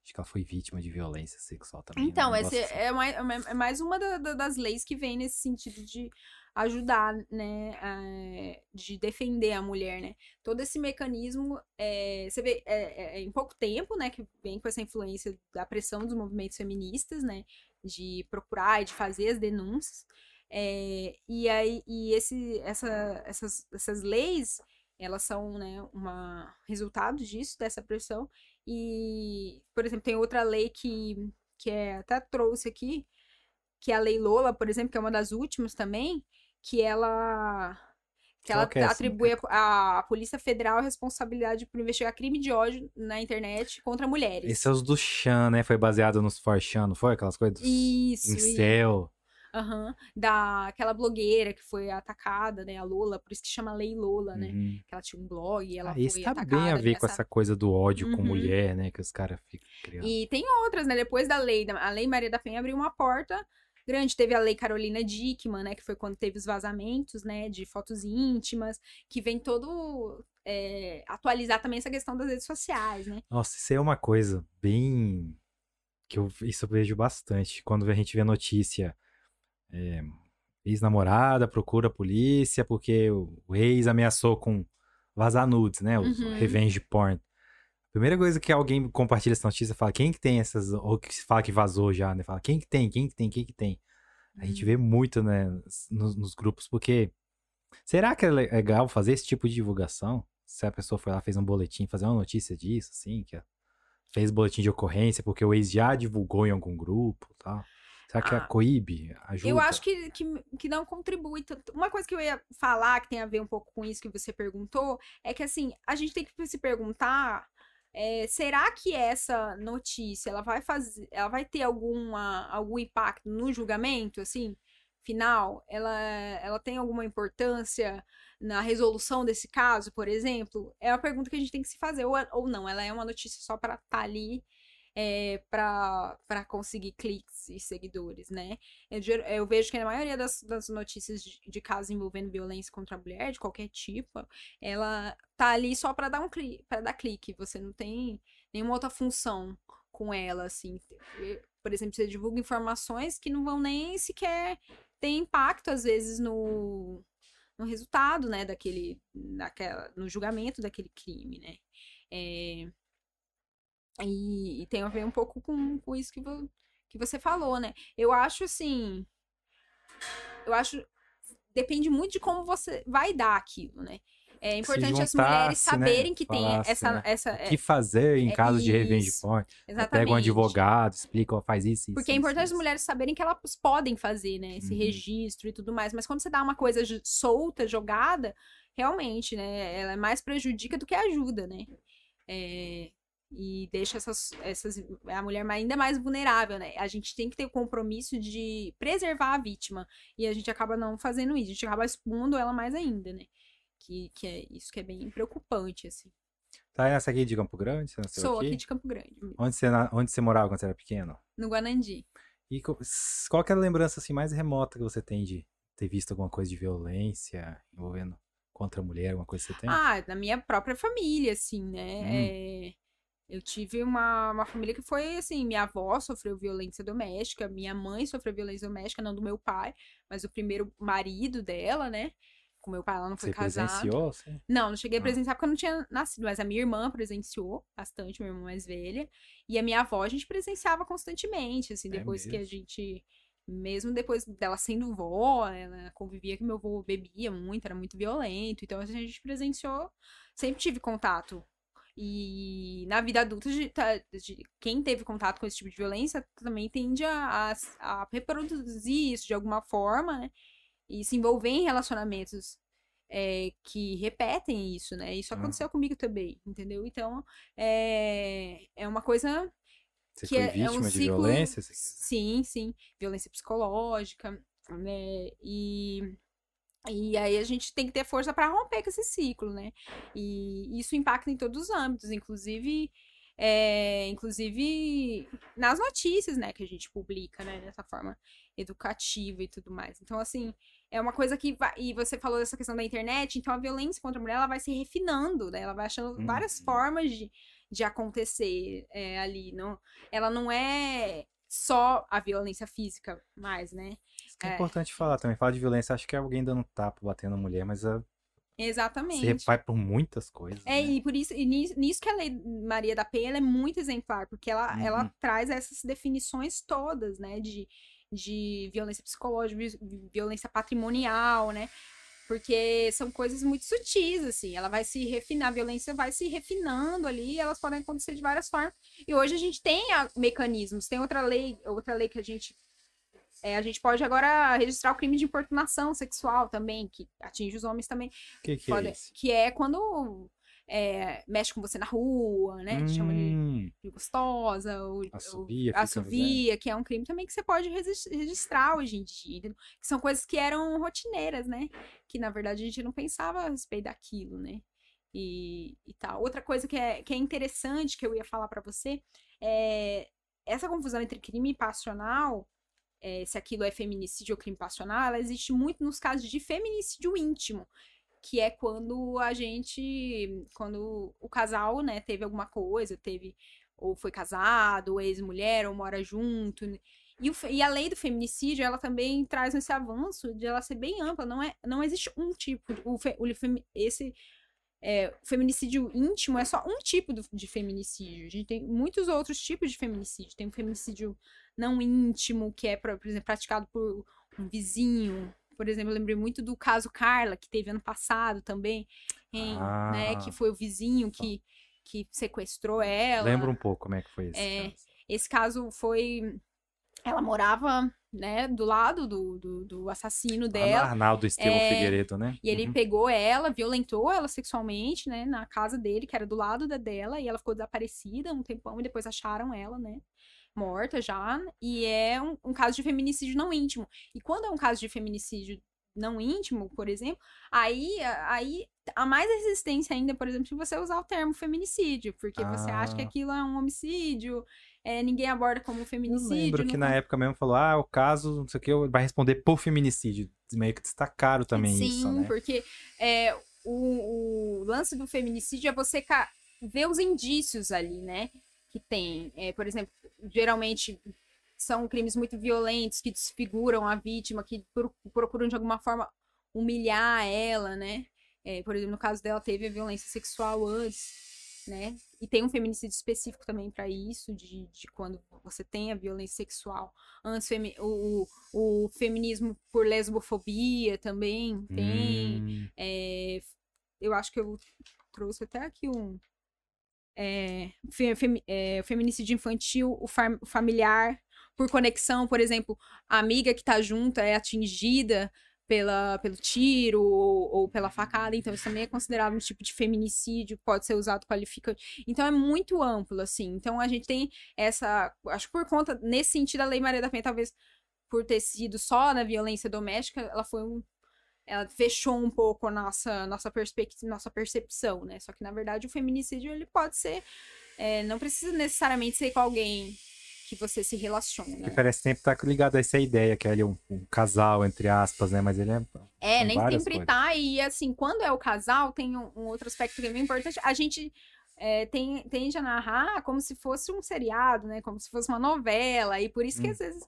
Acho que ela foi vítima de violência sexual também. Né, então, um esse assim. é, mais, é, é mais uma da, da, das leis que vem nesse sentido de ajudar, né, a, de defender a mulher, né. Todo esse mecanismo, é, você vê, é, é, em pouco tempo, né, que vem com essa influência da pressão dos movimentos feministas, né, de procurar e de fazer as denúncias. É, e aí, e esse, essa, essas, essas leis, elas são, né, uma resultado disso, dessa pressão, e, por exemplo, tem outra lei que, que é, até trouxe aqui, que é a Lei Lola, por exemplo, que é uma das últimas também, que ela que ela que é atribui a, a, Polícia Federal a responsabilidade por investigar crime de ódio na internet contra mulheres. Esse é os do Chan, né? Foi baseado nos Forchan, não foi? Aquelas coisas? Isso. Incel. Uhum. Da aquela blogueira que foi atacada, né? A Lola, por isso que chama Lei Lola, né? Uhum. Que ela tinha um blog e ela ah, foi isso tá atacada. bem a ver com essa coisa do ódio uhum. com mulher, né? Que os caras ficam criando. E tem outras, né? Depois da lei, a Lei Maria da Penha abriu uma porta grande. Teve a Lei Carolina Dickman, né? Que foi quando teve os vazamentos, né? De fotos íntimas, que vem todo... É, atualizar também essa questão das redes sociais, né? Nossa, isso é uma coisa bem... Que eu, isso eu vejo bastante. Quando a gente vê notícia é, ex-namorada procura a polícia porque o ex ameaçou com vazar nudes, né? O uhum. revenge porn. Primeira coisa que alguém compartilha essa notícia, fala quem que tem essas, ou que se fala que vazou já, né? Fala quem que tem, quem que tem, quem que tem. A gente uhum. vê muito, né, nos, nos, grupos, porque será que é legal fazer esse tipo de divulgação? Se a pessoa foi lá, fez um boletim, fazer uma notícia disso, assim, que fez boletim de ocorrência porque o ex já divulgou em algum grupo tal. Será que ah, a coíbe ajuda? Eu acho que, que, que não contribui tanto. Uma coisa que eu ia falar, que tem a ver um pouco com isso que você perguntou, é que assim, a gente tem que se perguntar. É, será que essa notícia ela vai fazer, ela vai ter alguma, algum impacto no julgamento, assim, final? Ela, ela tem alguma importância na resolução desse caso, por exemplo? É uma pergunta que a gente tem que se fazer ou, ou não. Ela é uma notícia só para estar tá ali é, para conseguir cliques e seguidores, né? Eu, eu, vejo que na maioria das, das notícias de, de, casos envolvendo violência contra a mulher, de qualquer tipo, ela tá ali só para dar um clique, para dar clique. Você não tem nenhuma outra função com ela, assim. Por exemplo, você divulga informações que não vão nem sequer ter impacto, às vezes, no, no resultado, né, daquele, daquela, no julgamento daquele crime, né? É, e, e, tem a ver um pouco com, com isso que, vo, que você falou, né? Eu acho assim. Eu acho. Depende muito de como você vai dar aquilo, né? É importante as mulheres né? saberem né? que tem Falasse, essa, né? essa. O que fazer em é, caso de revenge porn. Exatamente. Pega um advogado, explica, faz isso. isso Porque é importante isso, as mulheres saberem que elas podem fazer, né? Esse uhum. registro e tudo mais. Mas quando você dá uma coisa solta, jogada, realmente, né? Ela é mais prejudica do que ajuda, né? É, e deixa essas, essas a mulher ainda mais vulnerável, né? A gente tem que ter o compromisso de preservar a vítima e a gente acaba não fazendo isso, a gente acaba expondo ela mais ainda, né? Que, que é isso que é bem preocupante, assim. Tá nessa aqui de Campo Grande? Você nasceu Sou aqui? aqui de Campo Grande. Onde você, onde você morava quando você era pequeno? No Guanandi. E qual que é a lembrança assim, mais remota que você tem de ter visto alguma coisa de violência envolvendo contra a mulher, alguma coisa que você tem? Ah, na minha própria família, assim, né? Hum. É eu tive uma, uma família que foi assim: minha avó sofreu violência doméstica, minha mãe sofreu violência doméstica, não do meu pai, mas o primeiro marido dela, né? Com meu pai, ela não foi Você casada. Presenciou? Sim. Não, não cheguei a presenciar porque eu não tinha nascido, mas a minha irmã presenciou bastante, minha irmã mais velha. E a minha avó a gente presenciava constantemente, assim, é depois mesmo? que a gente Mesmo depois dela sendo vó, ela convivia que meu avô bebia muito, era muito violento. Então a gente presenciou, sempre tive contato. E na vida adulta, de, tá, de, quem teve contato com esse tipo de violência também tende a, a, a reproduzir isso de alguma forma, né? E se envolver em relacionamentos é, que repetem isso, né? Isso aconteceu comigo também, entendeu? Então, é, é uma coisa Você que foi é, é vítima um de ciclo... violência? Sim, sim. Violência psicológica, né? E, e aí a gente tem que ter força para romper com esse ciclo, né? E isso impacta em todos os âmbitos, inclusive, é, inclusive nas notícias, né? Que a gente publica, né? Dessa forma educativa e tudo mais. Então, assim, é uma coisa que vai, e você falou dessa questão da internet, então a violência contra a mulher ela vai se refinando, né? Ela vai achando várias Uhum. formas de, de acontecer é, ali, não? Ela não é só a violência física mais, né? Isso que é, É. importante falar também. Falar de violência, acho que é alguém dando tapa, batendo mulher, mas ah, Exatamente. vai por muitas coisas. É, né? e por isso, e nisso, nisso que a Lei Maria da Penha é muito exemplar, porque ela, Uhum. ela traz essas definições todas, né, de, de violência psicológica, vi- violência patrimonial, né, porque são coisas muito sutis, assim, ela vai se refinar, a violência vai se refinando ali, elas podem acontecer de várias formas, e hoje a gente tem ah, mecanismos, tem outra lei, outra lei que a gente é, a gente pode agora registrar o crime de importunação sexual também, que atinge os homens também, O que, que Pode- é isso? que é quando é, mexe com você na rua, né? Te chama de, Hum, de gostosa, ou, Assobia, ou assovia, que é um crime também que você pode regis- registrar hoje em dia. entendeu? Que são coisas que eram rotineiras, né? Que na verdade a gente não pensava a respeito daquilo, né? E, e tal. Outra coisa que é, que é interessante que eu ia falar pra você é essa confusão entre crime passional, é, se aquilo é feminicídio ou crime passional, ela existe muito nos casos de feminicídio íntimo, que é quando a gente, quando o casal, né, teve alguma coisa, teve ou foi casado, ou ex-mulher, ou mora junto. né? E, o e a lei do feminicídio, ela também traz esse avanço de ela ser bem ampla. Não, é, não existe um tipo. de- O, o esse é, o feminicídio íntimo é só um tipo do- de feminicídio. A gente tem muitos outros tipos de feminicídio. Tem o feminicídio não íntimo, que é, por exemplo, praticado por um vizinho. Por exemplo, eu lembrei muito do caso Carla, que teve ano passado também, em, né? Ah. Que foi o vizinho que, que sequestrou ela. Lembra um pouco como é que foi esse É, caso. Esse caso foi. Ela morava, né, do lado do, do, do assassino dela. Arnaldo Estevão é, Figueiredo, né? E ele Uhum. pegou ela, violentou ela sexualmente, né, na casa dele, que era do lado da dela, e ela ficou desaparecida um tempão, e depois acharam ela, né, morta já. E é um, um caso de feminicídio não íntimo. E quando é um caso de feminicídio não íntimo, por exemplo, aí, aí há mais resistência ainda, por exemplo, de você usar o termo feminicídio, porque você acha que Ah. aquilo é um homicídio, é, ninguém aborda como Eu feminicídio. lembro que na época mesmo falou, ah, o caso, não sei o que, vai responder por feminicídio. Meio que destacaram também Sim, isso, né? porque é, o, o lance do feminicídio é você ver os indícios ali, né? Que tem. É, por exemplo, geralmente são crimes muito violentos que desfiguram a vítima, que pro- procuram de alguma forma humilhar ela, né? É, por exemplo, no caso dela teve a violência sexual antes, né? E tem um feminicídio específico também para isso, de, de quando você tem a violência sexual. Antes, o, o, o feminismo por lesbofobia também tem. Hum, É, eu acho que eu trouxe até aqui um. É, fe- femi- é, o feminicídio infantil, o, fam- o familiar, por conexão, por exemplo, a amiga que tá junto é atingida pela, pelo tiro ou, ou pela facada, então isso também é considerado um tipo de feminicídio, pode ser usado qualificante. Então é muito amplo, assim. Então a gente tem essa. Acho que por conta, nesse sentido, a Lei Maria da Penha, talvez por ter sido só na violência doméstica, ela foi um ela fechou um pouco a nossa, nossa, perspectiva, nossa percepção, né? Só que, na verdade, o feminicídio, ele pode ser... é, não precisa necessariamente ser com alguém que você se relaciona. que parece sempre estar ligado a essa ideia, que é ali um, um casal, entre aspas, né? Mas ele é. É, nem sempre coisas. tá. E, assim, quando é o casal, tem um, um outro aspecto que é bem importante. A gente... é, tem, tende a narrar como se fosse um seriado, né? Como se fosse uma novela. E por isso que, Hum. às vezes,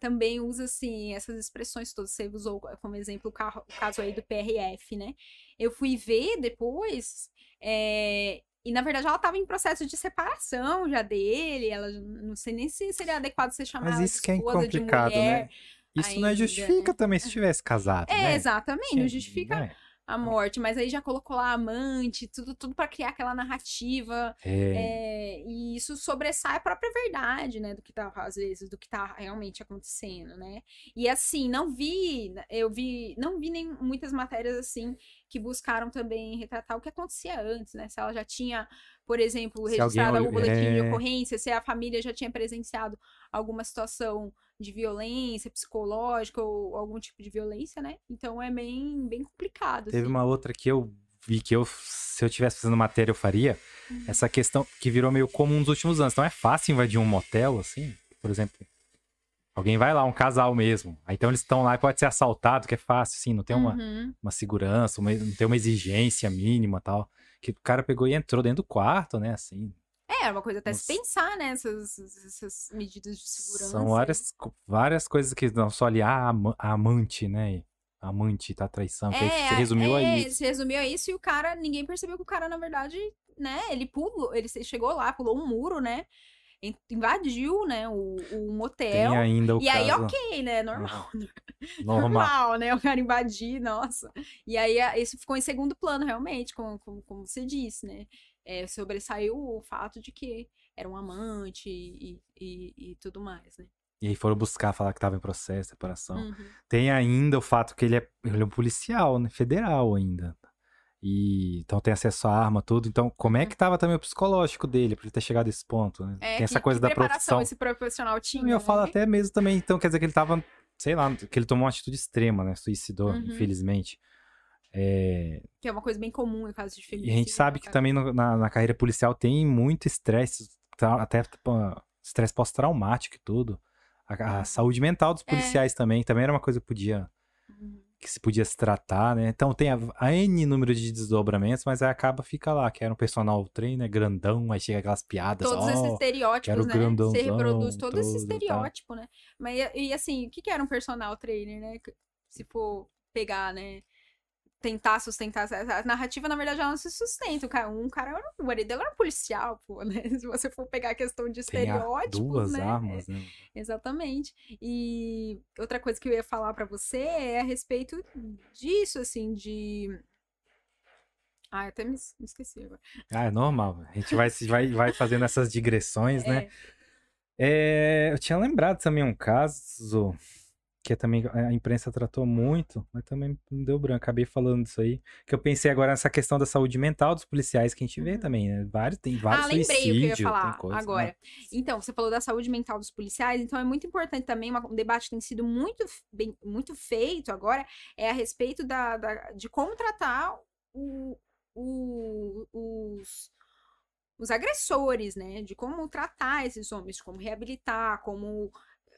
também usa, assim, essas expressões todas. Você usou como exemplo o, carro- o caso aí do PRF, né? Eu fui ver depois, é, e na verdade ela estava em processo de separação já dele, ela não sei nem se seria adequado você chamar Mas isso que é complicado, né? Isso não é ainda, justifica né? também se tivesse casado, É, né? exatamente, não justifica né? A morte, mas aí já colocou lá amante, tudo, tudo para criar aquela narrativa. É. é, e isso sobressai a própria verdade, né? Do que tá, às vezes, do que tá realmente acontecendo, né? E assim, não vi, eu vi, não vi nem muitas matérias assim que buscaram também retratar o que acontecia antes, né? Se ela já tinha, por exemplo, alguém registrado algum boletim de é. ocorrência, se a família já tinha presenciado alguma situação de violência psicológica ou algum tipo de violência, né? Então é bem, bem complicado. Teve assim. uma outra que eu vi que eu, se eu tivesse fazendo matéria, eu faria. Uhum. Essa questão que virou meio comum nos últimos anos. Então é fácil invadir um motel, assim, por exemplo. Alguém vai lá, um casal mesmo. Aí então eles estão lá e pode ser assaltado, que é fácil, assim, não tem uma, Uhum. uma segurança, uma- não tem uma exigência mínima tal. Que o cara pegou e entrou dentro do quarto, né, assim. É, é uma coisa até se pensar, né? Essas, essas medidas de segurança. São várias, várias coisas que não só ali, ah, a amante, né? Amante tá traição, que aí se resumiu é, a isso. Se resumiu a isso e o cara, ninguém percebeu que o cara, na verdade, né, ele pulou, ele chegou lá, pulou um muro, né? in- Invadiu, né, o, o Tem motel. ainda o E aí, caso ok, né? Normal. normal. Normal, né? O cara invadir, nossa. E aí, isso ficou em segundo plano, realmente, como, como, como você disse, né? É, sobressaiu o fato de que era um amante e, e, e tudo mais, né? E aí foram buscar, falar que tava em processo, separação. Uhum. Tem ainda o fato que ele é, ele é um policial, né? Federal ainda. E então tem acesso à arma, tudo. Então, como é que tava também o psicológico dele pra ele ter chegado a esse ponto, né? É, tem essa que- coisa que da profissão. esse profissional tinha, E eu né? falo até mesmo também, então quer dizer que ele tava, sei lá, que ele tomou uma atitude extrema, né? Suicidou, Uhum. infelizmente. É, Que é uma coisa bem comum em casos de E feminicídio. a gente sabe né, que também no- na, na carreira policial tem muito estresse, até estresse pós-traumático e tudo. A, a Uhum. saúde mental dos É. policiais também, também era uma coisa que podia Uhum. que se podia se tratar, né? Então tem a, a N número de desdobramentos, mas aí acaba, fica lá, que era um personal trainer grandão, aí chega aquelas piadas, Todos ó, esses estereótipos, né? Você grandãozão, reproduz todo esse todo, tá. estereótipo, né? Mas, e, e assim, o que, que era um personal trainer, né? Se for pegar, né? Tentar sustentar essa essa narrativa, na verdade, ela não se sustenta. O cara, um cara, era- o marido dela era um policial, pô, né? Se você for pegar a questão de tem estereótipos, duas né? armas, né? Exatamente. E outra coisa que eu ia falar pra você é a respeito disso, assim, de. Ah, até me, es- me esqueci agora. Ah, é normal. A gente vai, vai, vai fazendo essas digressões, né? É, É, eu tinha lembrado também um caso que também a imprensa tratou muito, mas também não deu branco. Acabei falando disso aí. Que eu pensei agora nessa questão da saúde mental dos policiais que a gente vê Uhum. também, né? Vários, tem vários ah, lembrei o que eu ia falar coisa, né? agora. Então, você falou da saúde mental dos policiais, então é muito importante também, uma- um debate que tem sido muito, bem, muito feito agora, é a respeito da, da- de como tratar o- o- os, os agressores, né? De como tratar esses homens, como reabilitar, como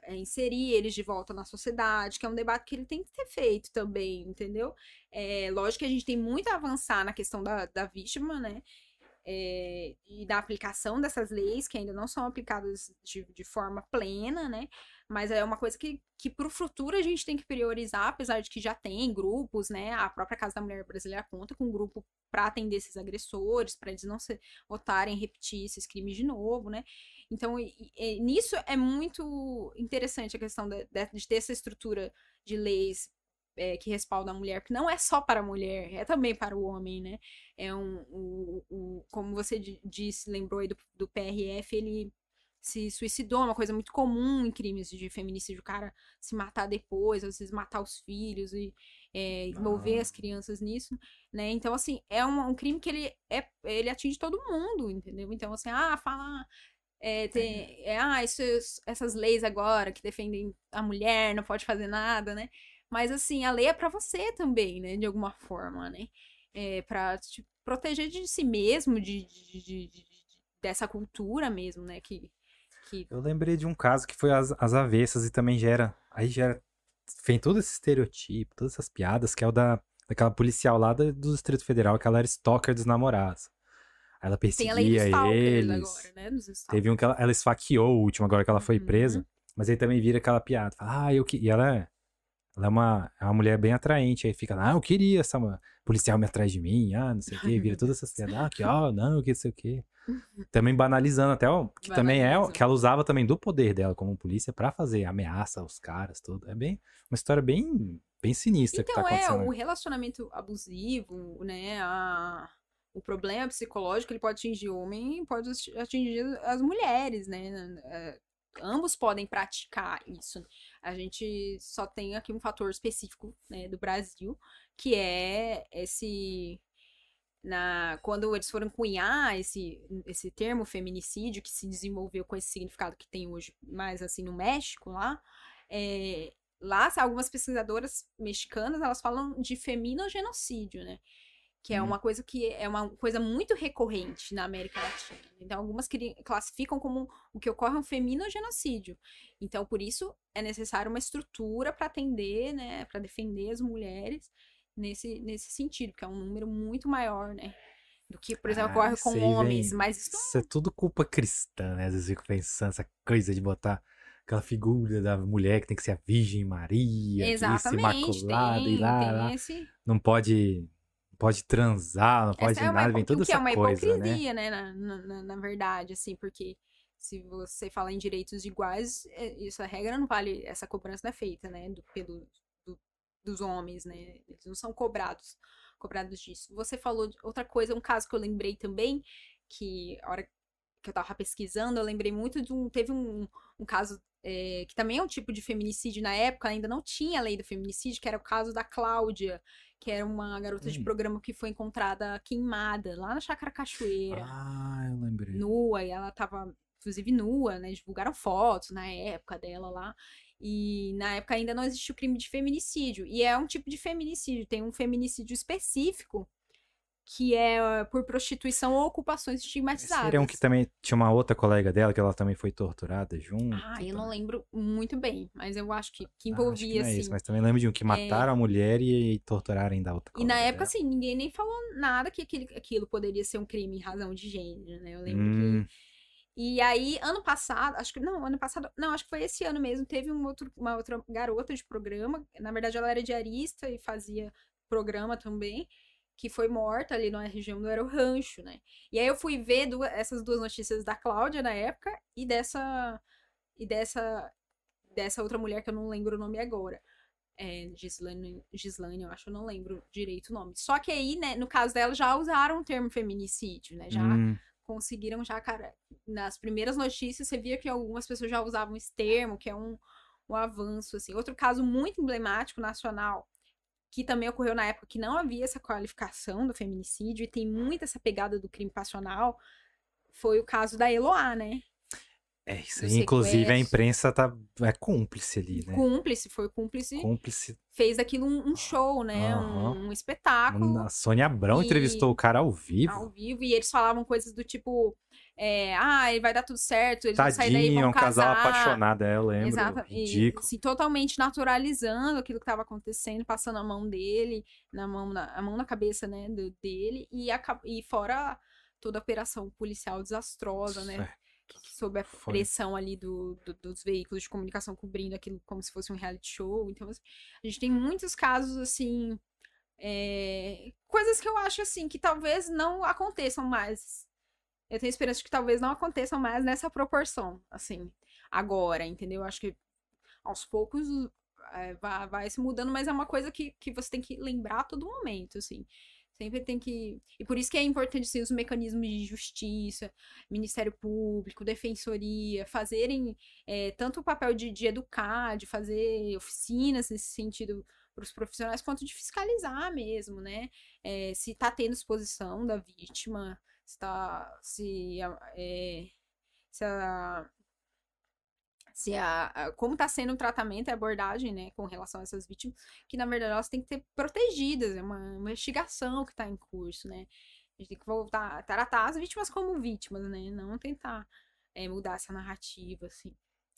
é, inserir eles de volta na sociedade, que é um debate que ele tem que ser feito também, entendeu? É, lógico que a gente tem muito a avançar na questão da, da vítima, né? é, e da aplicação dessas leis, que ainda não são aplicadas de, de forma plena, né? Mas é uma coisa que, que o futuro a gente tem que priorizar, apesar de que já tem grupos, né? A própria Casa da Mulher Brasileira conta com um grupo para atender esses agressores, para eles não se voltarem a repetir esses crimes de novo, né? Então, e- e- nisso é muito interessante a questão de, de- ter essa estrutura de leis é, que respaldam a mulher, porque não é só para a mulher, é também para o homem, né? É um, o, o- como você di- disse, lembrou aí do, do PRF, ele se suicidou, é uma coisa muito comum em crimes de feminicídio, o cara se matar depois, às vezes matar os filhos e é, envolver Ah. as crianças nisso, né? Então, assim, é um, um crime que ele, é, ele atinge todo mundo, entendeu? Então, assim, ah, fala... É, tem, é, ah, esses- essas leis agora que defendem a mulher, não pode fazer nada, né? Mas assim, a lei é pra você também, né? De alguma forma, né? É pra te proteger de si mesmo, de, de- de- de- de- dessa cultura mesmo, né? Que, que Eu lembrei de um caso que foi as, as avessas e também gera. Aí gera. Vem todo esse estereotipo, todas essas piadas, que é o da, daquela policial lá da- do Distrito Federal, que ela era stalker dos namorados. Aí ela perseguia eles. agora, né? Teve um que ela, ela esfaqueou o último, agora que ela foi Uhum. presa. Mas aí também vira aquela piada. Fala, ah, eu que. E ela é Ela é uma, é uma mulher bem atraente. Aí fica, ah, eu queria essa policial me atrás de mim, ah, não sei o quê, vira todas essas piadas, ah, que ó, não, que não sei o quê. Também banalizando até, ó, que também é, que ela usava também do poder dela como polícia pra fazer ameaça aos caras, tudo. É bem, uma história bem, bem sinistra que tá Então, é, acontecendo. o relacionamento abusivo, né? A, o problema psicológico, ele pode atingir o homem pode ati- atingir as mulheres, né? Ambos podem praticar isso. A gente só tem aqui um fator específico, né, do Brasil, que é esse na quando eles foram cunhar esse esse termo feminicídio que se desenvolveu com esse significado que tem hoje mais assim no México lá é, lá algumas pesquisadoras mexicanas elas falam de feminogenocídio né que é Hum. uma coisa que é uma coisa muito recorrente na América Latina então algumas classificam como o que ocorre é um feminogenocídio então por isso é necessário uma estrutura para atender né para defender as mulheres nesse, nesse sentido, porque é um número muito maior, né? Do que, por exemplo, Ah, ocorre com homens. vem- Mas isso Isso é tudo culpa cristã, né? Às vezes eu fico pensando essa coisa de botar aquela figura da mulher que tem que ser a Virgem Maria, exatamente imaculada, tem, e lá, lá. esse. Não pode, pode transar, não pode Essa é uma, nada, vem hipo- toda o que é essa uma coisa, né? hipocrisia, né? Na, na, na- na verdade, assim, porque se você fala em direitos iguais, é- essa regra não vale, essa cobrança não é feita, né? Do, pelo, do- dos homens, né? Eles não são cobrados, cobrados disso. Você falou de outra coisa, um caso que eu lembrei também, que a hora que eu tava pesquisando, eu lembrei muito de um. Teve um, um caso é, que também é um tipo de feminicídio na época, ainda não tinha a lei do feminicídio, que era o caso da Cláudia, que era uma garota de Hum. programa que foi encontrada queimada lá na Chácara Cachoeira, Ah, eu lembrei. nua, e ela tava, inclusive, nua, né? Divulgaram fotos na época dela lá. E na época ainda não existia o crime de feminicídio. E é um tipo de feminicídio, tem um feminicídio específico que é uh, por prostituição ou ocupações estigmatizadas. Seria um que também tinha uma outra colega dela que ela também foi torturada junto. Ah, eu não também. lembro muito bem, mas eu acho que, que Ah, acho que envolvia, não é assim. isso, mas também lembro de um que mataram a mulher e, e torturaram ainda a outra E na época, dela. assim, ninguém nem falou nada que aquele, aquilo poderia ser um crime em razão de gênero, né? Eu lembro Hum, que. E aí, ano passado, acho que. Não, ano passado. Não, acho que foi esse ano mesmo. Teve um outro, uma outra garota de programa. Na verdade, ela era diarista e fazia programa também. Que foi morta ali na região do Aero Rancho, né? E aí eu fui ver duas- essas duas notícias da Cláudia na época e dessa. E dessa. Dessa outra mulher que eu não lembro o nome agora. É, Gislane, Gislane, eu acho, eu não lembro direito o nome. Só que aí, né, no caso dela, já usaram o termo feminicídio, né? Já hum, conseguiram já, cara, nas primeiras notícias você via que algumas pessoas já usavam esse termo, que é um, um avanço, assim. Outro caso muito emblemático nacional, que também ocorreu na época que não havia essa qualificação do feminicídio e tem muito essa pegada do crime passional, foi o caso da Eloá, né? é isso aí. Inclusive a imprensa tá, é cúmplice ali, né? Cúmplice, foi cúmplice, Cúmplice. fez daquilo um, um show, né? Aham. Um, um espetáculo. A Sônia Abrão E- entrevistou o cara ao vivo. ao vivo e eles falavam coisas do tipo é, ah, ele vai dar tudo certo, eles vão sair daí Tadinho, é vão um casal casar. apaixonado, é, eu lembro. Exato, e, Ridículo. assim, totalmente naturalizando aquilo que estava acontecendo, passando a mão dele, na mão na, a mão na cabeça, né, do- dele, e, aca- e fora toda a operação policial desastrosa, né, É, sob a foi. pressão ali do, do- dos veículos de comunicação cobrindo aquilo como se fosse um reality show. Então, assim, a gente tem muitos casos, assim, é, coisas que eu acho, assim, que talvez não aconteçam mais. Eu tenho esperança de que talvez não aconteçam mais nessa proporção, assim, agora, entendeu? Eu acho que aos poucos é, vai, vai se mudando, mas é uma coisa que, que você tem que lembrar a todo momento, assim. Sempre tem que. E por isso que é importante assim, os mecanismos de justiça, Ministério Público, Defensoria, fazerem é, tanto o papel de, de educar, de fazer oficinas nesse sentido para os profissionais, quanto de fiscalizar mesmo, né? É, se está tendo exposição da vítima, se tá. Se, é, se a, se a, como está sendo o tratamento e a abordagem, né, com relação a essas vítimas, que na verdade elas têm que ser protegidas, é uma investigação que está em curso, né? A gente tem que voltar a tratar as vítimas como vítimas, né? Não tentar é, mudar essa narrativa, assim.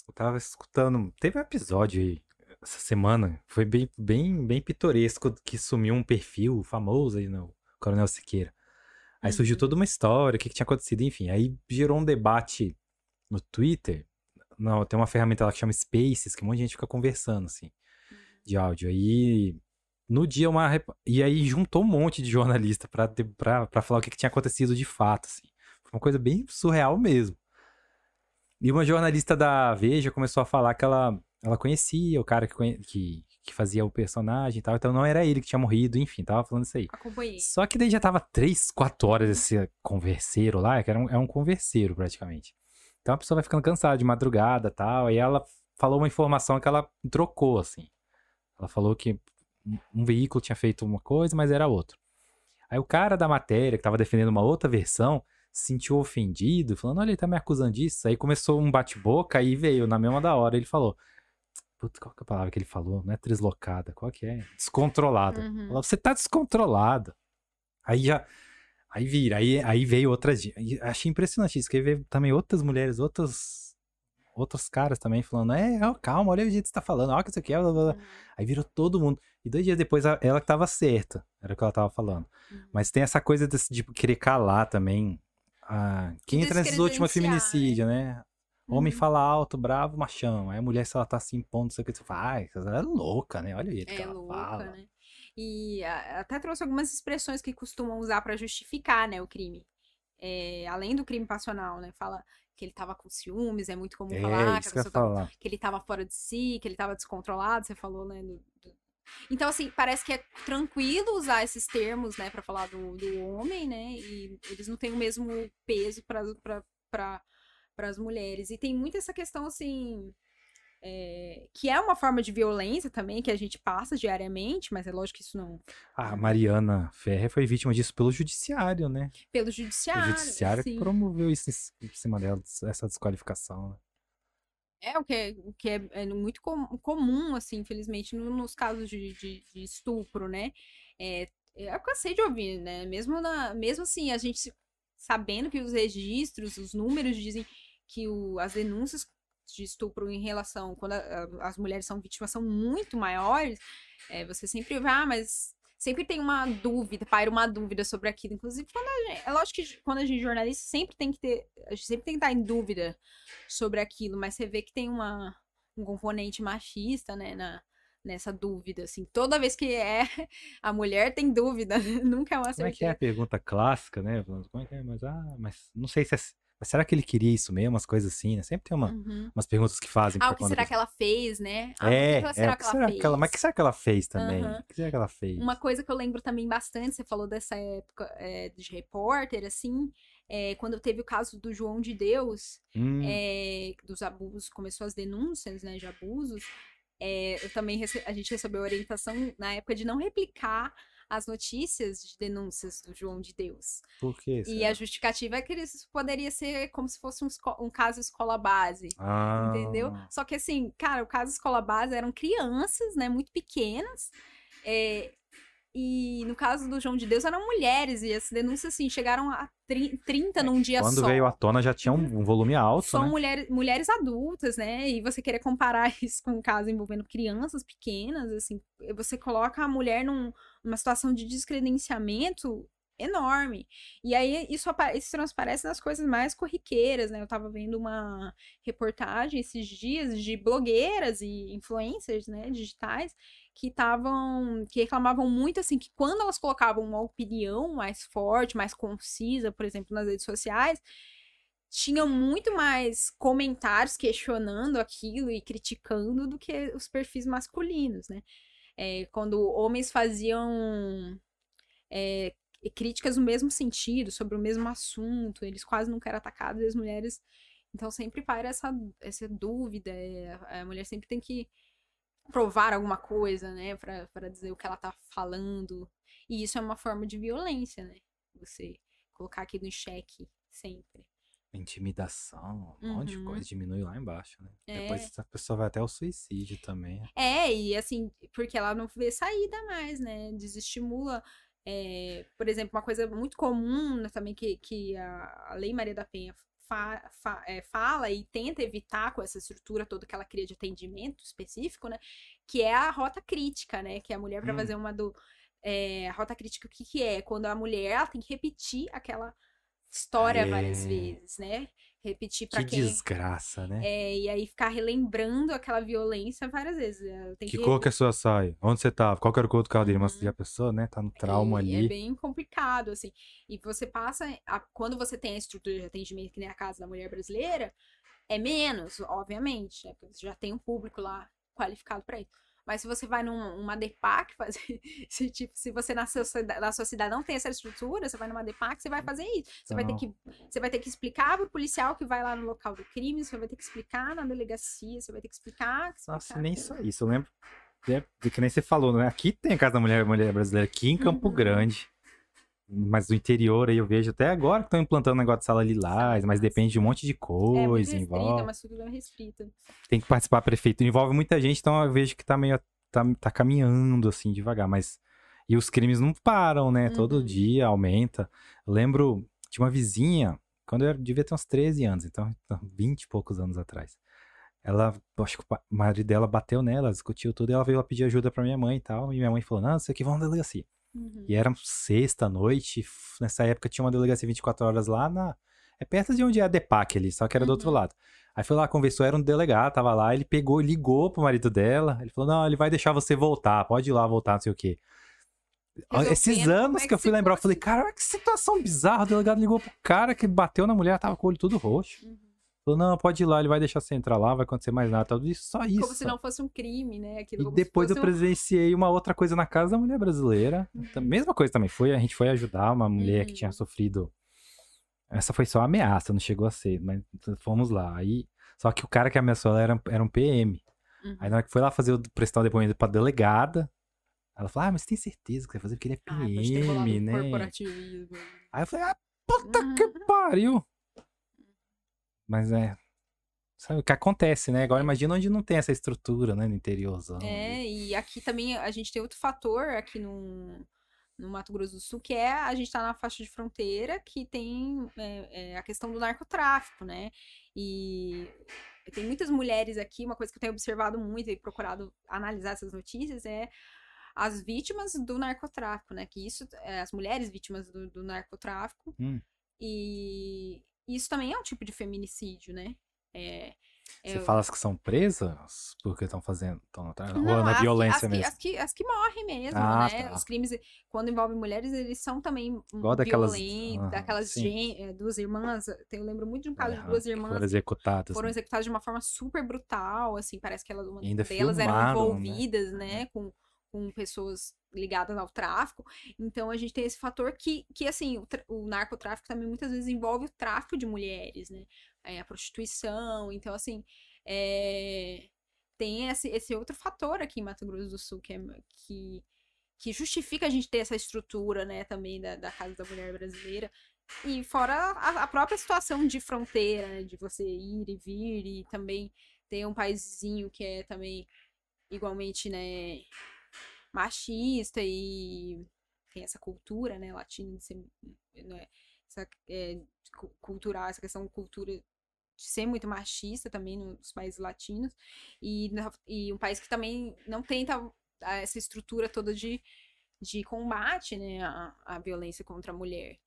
Eu tava escutando. Teve um episódio aí essa semana. Foi bem, bem, bem pitoresco que sumiu um perfil famoso aí no Coronel Siqueira. Aí surgiu Uhum. toda uma história, o que, que tinha acontecido, enfim. Aí gerou um debate no Twitter. Não, tem uma ferramenta lá que chama Spaces, que um monte de gente fica conversando, assim. de áudio. Aí, no dia, uma. rep- E aí juntou um monte de jornalista pra, ter- pra, pra falar o que, que tinha acontecido de fato, assim. Foi uma coisa bem surreal mesmo. E uma jornalista da Veja começou a falar que ela, ela conhecia o cara que, conhe- que, que fazia o personagem e tal, então não era ele que tinha morrido, enfim, tava falando isso aí. Acompanhei. Só que daí já tava três, quatro horas esse converseiro lá, que era um, é um converseiro praticamente. Então a pessoa vai ficando cansada de madrugada e tal. Aí ela falou uma informação que ela trocou, assim. Ela falou que um- um veículo tinha feito uma coisa, mas era outro. Aí o cara da matéria, que tava defendendo uma outra versão, se sentiu ofendido, falando: olha, ele tá me acusando disso. Aí começou um bate-boca, aí veio na mesma da hora. Ele falou: Puta, qual que é a palavra que ele falou? Não é deslocada, qual que é? Descontrolada. Uhum. Falou, Você tá descontrolada. Aí já. Aí vira, aí, aí veio outras. Achei impressionante isso, que veio também outras mulheres, outros. Outros caras também falando, é, ó, calma, olha o jeito que você tá falando, o que você quer, blá, blá, blá. Uhum. Aí virou todo mundo. E dois dias depois, ela que tava certa, era o que ela tava falando. Uhum. Mas tem essa coisa desse, de querer calar também. Ah, quem entra nesses últimos descredenciar, feminicídios, né? Homem Uhum. fala alto, bravo, machão. Aí a mulher, se ela tá se impondo, não sei o que, você fala, ai, ela é louca, né? Olha o jeito que É ela louca, fala. né? E até trouxe algumas expressões que costumam usar pra justificar, né, o crime. É, além do crime passional, né? Fala que ele tava com ciúmes, é muito comum É, falar que que tava falar. que ele tava fora de si, que ele tava descontrolado, você falou, né? do- do- Então, assim, parece que é tranquilo usar esses termos, né, pra falar do, do homem, né? E eles não têm o mesmo peso para as mulheres. E tem muito essa questão, assim. é, que é uma forma de violência também, que a gente passa diariamente, mas é lógico que isso não. A Mariana Ferrer foi vítima disso pelo judiciário, né? Pelo O judiciário. judiciário que sim. promoveu isso em cima dela, essa desqualificação. Né? É o que é, o que é, é muito com- comum, assim, infelizmente, no- nos casos de, de- de estupro, né? É, eu cansei de ouvir, né? Mesmo, na, mesmo assim, a gente sabendo que os registros, os números dizem que o- as denúncias de estupro em relação, quando a- a- as mulheres são vítimas, são muito maiores, é, você sempre vai, ah, mas sempre tem uma dúvida, paira uma dúvida sobre aquilo. Inclusive, quando a gente, é lógico que quando a gente é jornalista, sempre tem que ter, a gente sempre tem que estar em dúvida sobre aquilo, mas você vê que tem uma, um componente machista, né, na, nessa dúvida, assim. Toda vez que é a mulher tem dúvida, nunca é uma Como é que é a certeza. pergunta clássica, né? Como é que é? Mas, ah, mas não sei se é. Mas será que ele queria isso mesmo? Umas coisas assim, né? Sempre tem uma, Uhum. umas perguntas que fazem. Ah, o que será que ela fez, né? Ah, É, que é, será o que ela? Mas o que será que ela fez também? O que será que ela fez? Uma coisa que eu lembro também bastante, você falou dessa época é, de repórter, assim, é, quando teve o caso do João de Deus, Hum, é, dos abusos, começou as denúncias, né, de abusos, é, eu também a gente recebeu orientação na época de não replicar as notícias de denúncias do João de Deus. por quê? E a justificativa é que isso poderia ser como se fosse um, um caso escola base. Ah, Entendeu? Só que assim, cara, o caso escola base eram crianças, né, muito pequenas. é, e no caso do João de Deus eram mulheres. E as denúncias, assim, chegaram a tri- 30 num dia Quando só. veio à tona já tinha um, um volume alto, São né? mulheres, mulheres adultas, né? E você querer comparar isso com um caso envolvendo crianças pequenas, assim, você coloca a mulher num- numa situação de descredenciamento enorme. E aí isso, isso transparece nas coisas mais corriqueiras, né? Eu tava vendo uma reportagem esses dias de blogueiras e influencers, né, digitais, que estavam, que reclamavam muito, assim, que quando elas colocavam uma opinião mais forte, mais concisa, por exemplo, nas redes sociais, tinham muito mais comentários questionando aquilo e criticando do que os perfis masculinos, né? É, quando homens faziam é, críticas no mesmo sentido, sobre o mesmo assunto, eles quase nunca eram atacados, e as mulheres. Então sempre paira essa, essa dúvida, é, a mulher sempre tem que provar alguma coisa, né, pra, pra dizer o que ela tá falando. E isso é uma forma de violência, né? Você colocar aquilo em xeque sempre. Intimidação, um monte de Uhum. coisa diminui lá embaixo, né? É. Depois a pessoa vai até o suicídio também. É, e assim, porque ela não vê saída mais, né? Desestimula. é, por exemplo, uma coisa muito comum né, também que, que a, a Lei Maria da Penha fa- fa- é, fala e tenta evitar com essa estrutura toda que ela cria de atendimento específico, né? Que é a rota crítica, né? Que a mulher, para Hum. fazer uma do. é, a rota crítica, o que, que é? Quando a mulher ela tem que repetir aquela história várias É. vezes, né? Repetir pra Que quem. desgraça, né? É, e aí ficar relembrando aquela violência várias vezes. é, Que que, cor que é a sua saia? Onde você tava? Qual que era o cor do carro dele? Mas Uhum. a pessoa, né? Tá no trauma é, ali. É bem complicado, assim. E você passa. a- quando você tem a estrutura de atendimento que nem a Casa da Mulher Brasileira, é menos, obviamente, né? Porque você já tem um público lá qualificado para isso. Mas se você vai numa uma DEPAC fazer. Se, tipo, se você na sua, na sua cidade não tem essa estrutura, você vai numa DEPAC, você vai fazer isso. Você, vai, ter que, você vai ter que explicar pro policial que vai lá no local do crime, você vai ter que explicar na delegacia, você vai ter que explicar. que Nossa, explicar, nem só isso. Eu lembro. É, de que nem você falou, né? Aqui tem a Casa da Mulher, Mulher Brasileira, aqui em Campo Uhum. Grande. Mas do interior aí eu vejo até agora que estão implantando um negócio de sala lilás, mas depende de um monte de É muito coisa, restrita, é envolve. uma estrutura restrita. Tem que participar prefeito. Envolve muita gente, então eu vejo que tá meio. tá, tá caminhando assim devagar, mas. E os crimes não param, né? Todo Uhum. dia aumenta. Eu lembro, tinha uma vizinha, quando eu devia ter uns 13 anos, então 20 e poucos anos atrás. Ela, acho que o marido dela bateu nela, discutiu tudo, e ela veio lá pedir ajuda pra minha mãe e tal. E minha mãe falou: Não, isso aqui vamos na delegacia. Uhum. E era sexta noite, f- nessa época tinha uma delegacia 24 horas lá na. É perto de onde é a DEPAC ali, só que era do outro Uhum. lado. Aí foi lá, conversou, era um delegado, tava lá, ele pegou, ligou pro marido dela, ele falou: Não, ele vai deixar você voltar, pode ir lá voltar, não sei o quê. Resolvendo Esses anos é que eu fui lembrar, eu falei, cara, que situação bizarra. O delegado ligou pro cara que bateu na mulher, tava com o olho todo roxo. Uhum. Falou, não, pode ir lá, ele vai deixar você entrar lá, vai acontecer mais nada. Tudo isso, só isso. Como se não fosse um crime, né? Aquilo E depois eu fosse um- presenciei uma outra coisa na casa da mulher brasileira. Tam- Mesma coisa também. Foi, a gente foi ajudar uma mulher que tinha Uhum. sofrido. Essa foi só ameaça, não chegou a ser, mas fomos lá. Aí, só que o cara que ameaçou ela era, era um PM. Uhum. Aí na hora que foi lá fazer o prestar o depoimento pra delegada, ela falou: Ah, mas tem certeza que vai fazer porque ele é Ah, PM, um né? corporativismo. Aí eu falei, ah, puta Uhum. que pariu! Mas é. Sabe o que acontece, né? Agora imagina onde não tem essa estrutura, né? No interiorzão. É, e aqui também a gente tem outro fator aqui no, no Mato Grosso do Sul, que é a gente tá na faixa de fronteira que tem é, é, a questão do narcotráfico, né? E tem muitas mulheres aqui, uma coisa que eu tenho observado muito e procurado analisar essas notícias é as vítimas do narcotráfico, né? Que isso, é, as mulheres vítimas do, do narcotráfico. Hum. E isso também é um tipo de feminicídio, né? É, Você é- fala as que são presas porque estão fazendo. Estão as que- violência as que, mesmo. As que, as que morrem mesmo, Ah, né? tá. Os crimes, quando envolvem mulheres, eles são também Igual daquelas- violentos, daquelas gen- eh, duas irmãs. Eu lembro muito de um caso de duas que irmãs Foram executadas. foram né? executadas de uma forma super brutal, assim, parece que elas, uma E ainda delas eram filmaram, né? envolvidas, né, com, com pessoas ligadas ao tráfico. Então a gente tem esse fator que, que assim, o, o narcotráfico também muitas vezes envolve o tráfico de mulheres, né, é, a prostituição. Então, assim, é, tem esse, esse outro fator aqui em Mato Grosso do Sul que, é, que, que justifica a gente ter essa estrutura, né, também da, da Casa da Mulher Brasileira. E fora a, a própria situação de fronteira, né, de você ir e vir, e também tem um paíszinho que é também igualmente, né, machista e tem essa cultura, né, latina de ser, né, essa é, cu- cultural, essa questão cultura de ser muito machista também nos países latinos e, e um país que também não tenta ah, essa estrutura toda de, de combate, né, à, à violência contra a mulher.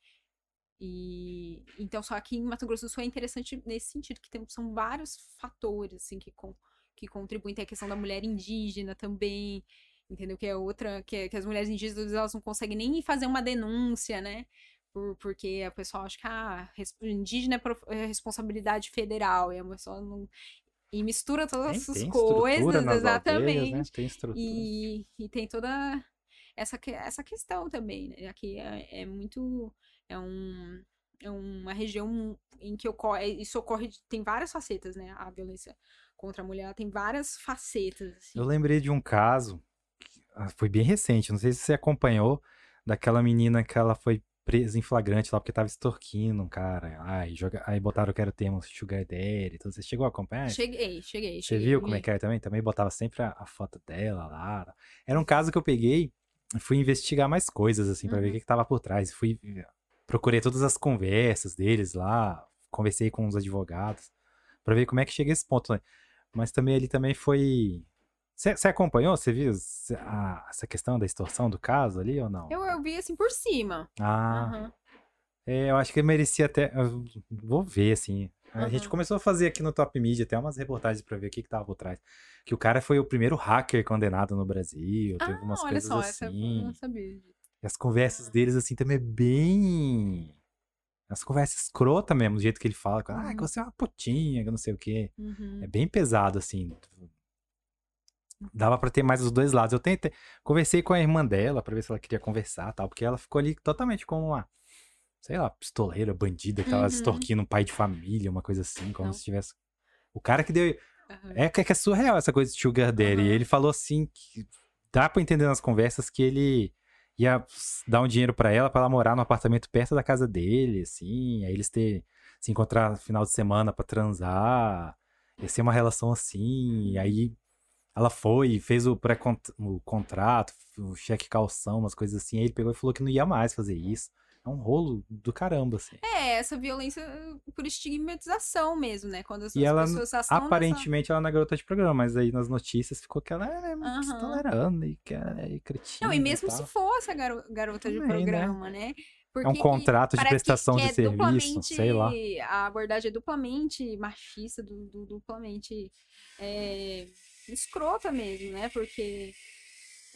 E então só aqui em Mato Grosso do Sul é interessante nesse sentido que tem, são vários fatores assim que, com, que contribuem tem a questão da mulher indígena também, entendeu? Que é outra que, é- que as mulheres indígenas elas não conseguem nem fazer uma denúncia, né? Por, porque a pessoa acha que ah, indígena é, pro- é responsabilidade federal e a pessoa não e mistura todas Tem- essas tem coisas exatamente aldeias, né? Tem estrutura. e, e tem toda essa, essa questão também, né? Aqui é, é muito. É, um, é uma região em que ocorre. Isso ocorre. Tem várias facetas, né? A violência contra a mulher tem várias facetas. assim. Eu lembrei de um caso, foi bem recente, não sei se você acompanhou, daquela menina que ela foi presa em flagrante lá porque tava extorquindo um cara. Ai, joga... Aí botaram que era o termo sugar daddy, então você chegou a acompanhar? Cheguei, cheguei. Você viu como é que era também? Também botava sempre a, a foto dela lá. Era um caso que eu peguei, fui investigar mais coisas, assim, pra ver o Uhum. que, que tava por trás. Fui, procurei todas as conversas deles lá, conversei com os advogados, pra ver como é que chega a esse ponto, né? Mas também ele também foi. Você acompanhou? Você viu a- essa questão da extorsão do caso ali ou não? Eu, eu vi assim por cima. Ah, Aham. é, eu acho que merecia até. vou ver, assim. A gente Aham. começou a fazer aqui no Top Media até umas reportagens pra ver o que que tava por trás. Que o cara foi o primeiro hacker condenado no Brasil, teve Ah, umas olha coisas só, essa eu assim. não sabia. E as conversas deles, assim, também é bem. As conversas escrota mesmo, do jeito que ele fala. Ah, que Uhum. você é uma putinha, que não sei o quê. Uhum. É bem pesado, assim. Dava pra ter mais os dois lados. Eu tentei. Conversei com a irmã dela pra ver se ela queria conversar tal, porque ela ficou ali totalmente como uma. Sei lá, pistoleira, bandida, que tava Uhum. extorquindo um pai de família, uma coisa assim, como Não. se tivesse. O cara que deu. Aham. É que é surreal essa coisa de Sugar Daddy. Aham. Ele falou assim que dá pra entender nas conversas que ele ia dar um dinheiro pra ela pra ela morar no apartamento perto da casa dele, assim, aí eles ter se encontrar no final de semana pra transar. Ia ser uma relação assim, aí ela foi e fez o pré o contrato, o cheque calção, umas coisas assim. Aí ele pegou e falou que não ia mais fazer isso. É um rolo do caramba, assim. É, essa violência por estigmatização mesmo, né? Quando as, E as ela, pessoas Aparentemente ela não é garota de programa, mas aí nas notícias ficou que ela é Aham. tolerando e que é e cretina. Não, e mesmo se tal. fosse a garo- garota de Também, né? programa, né? Porque É um que- contrato de que- prestação que de é serviço, duplamente- sei lá. A abordagem é duplamente machista, du- du- duplamente é, escrota mesmo, né? Porque,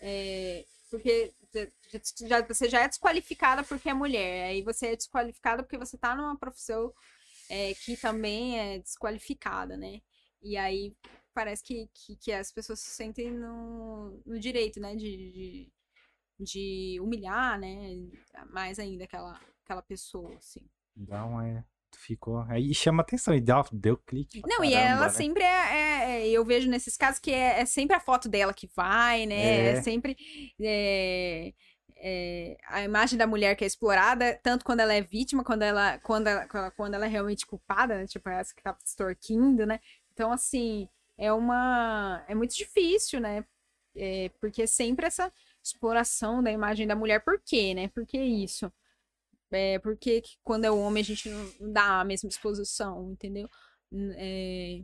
é, porque já- você já é desqualificada porque é mulher, aí você é desqualificada porque você tá numa profissão é, que também é desqualificada, né? E aí parece que, que, que as pessoas se sentem no, no direito, né? de, de de humilhar, né? Mais ainda aquela, aquela pessoa, assim. Então é. Ficou. Aí chama atenção e deu, deu clique. Não, e caramba, ela né? sempre é, é- é- Eu vejo nesses casos que é, é sempre a foto dela que vai, né? É, É. sempre. é, é, a imagem da mulher que é explorada, tanto quando ela é vítima, quando ela, quando ela, quando ela- é realmente culpada, né? Tipo, essa que tá extorquindo, né? Então, assim, é uma. É muito difícil, né? Porque sempre essa exploração da imagem da mulher. Por quê, né? Por que isso? É, porque que quando é homem a gente não dá a mesma exposição, entendeu? É,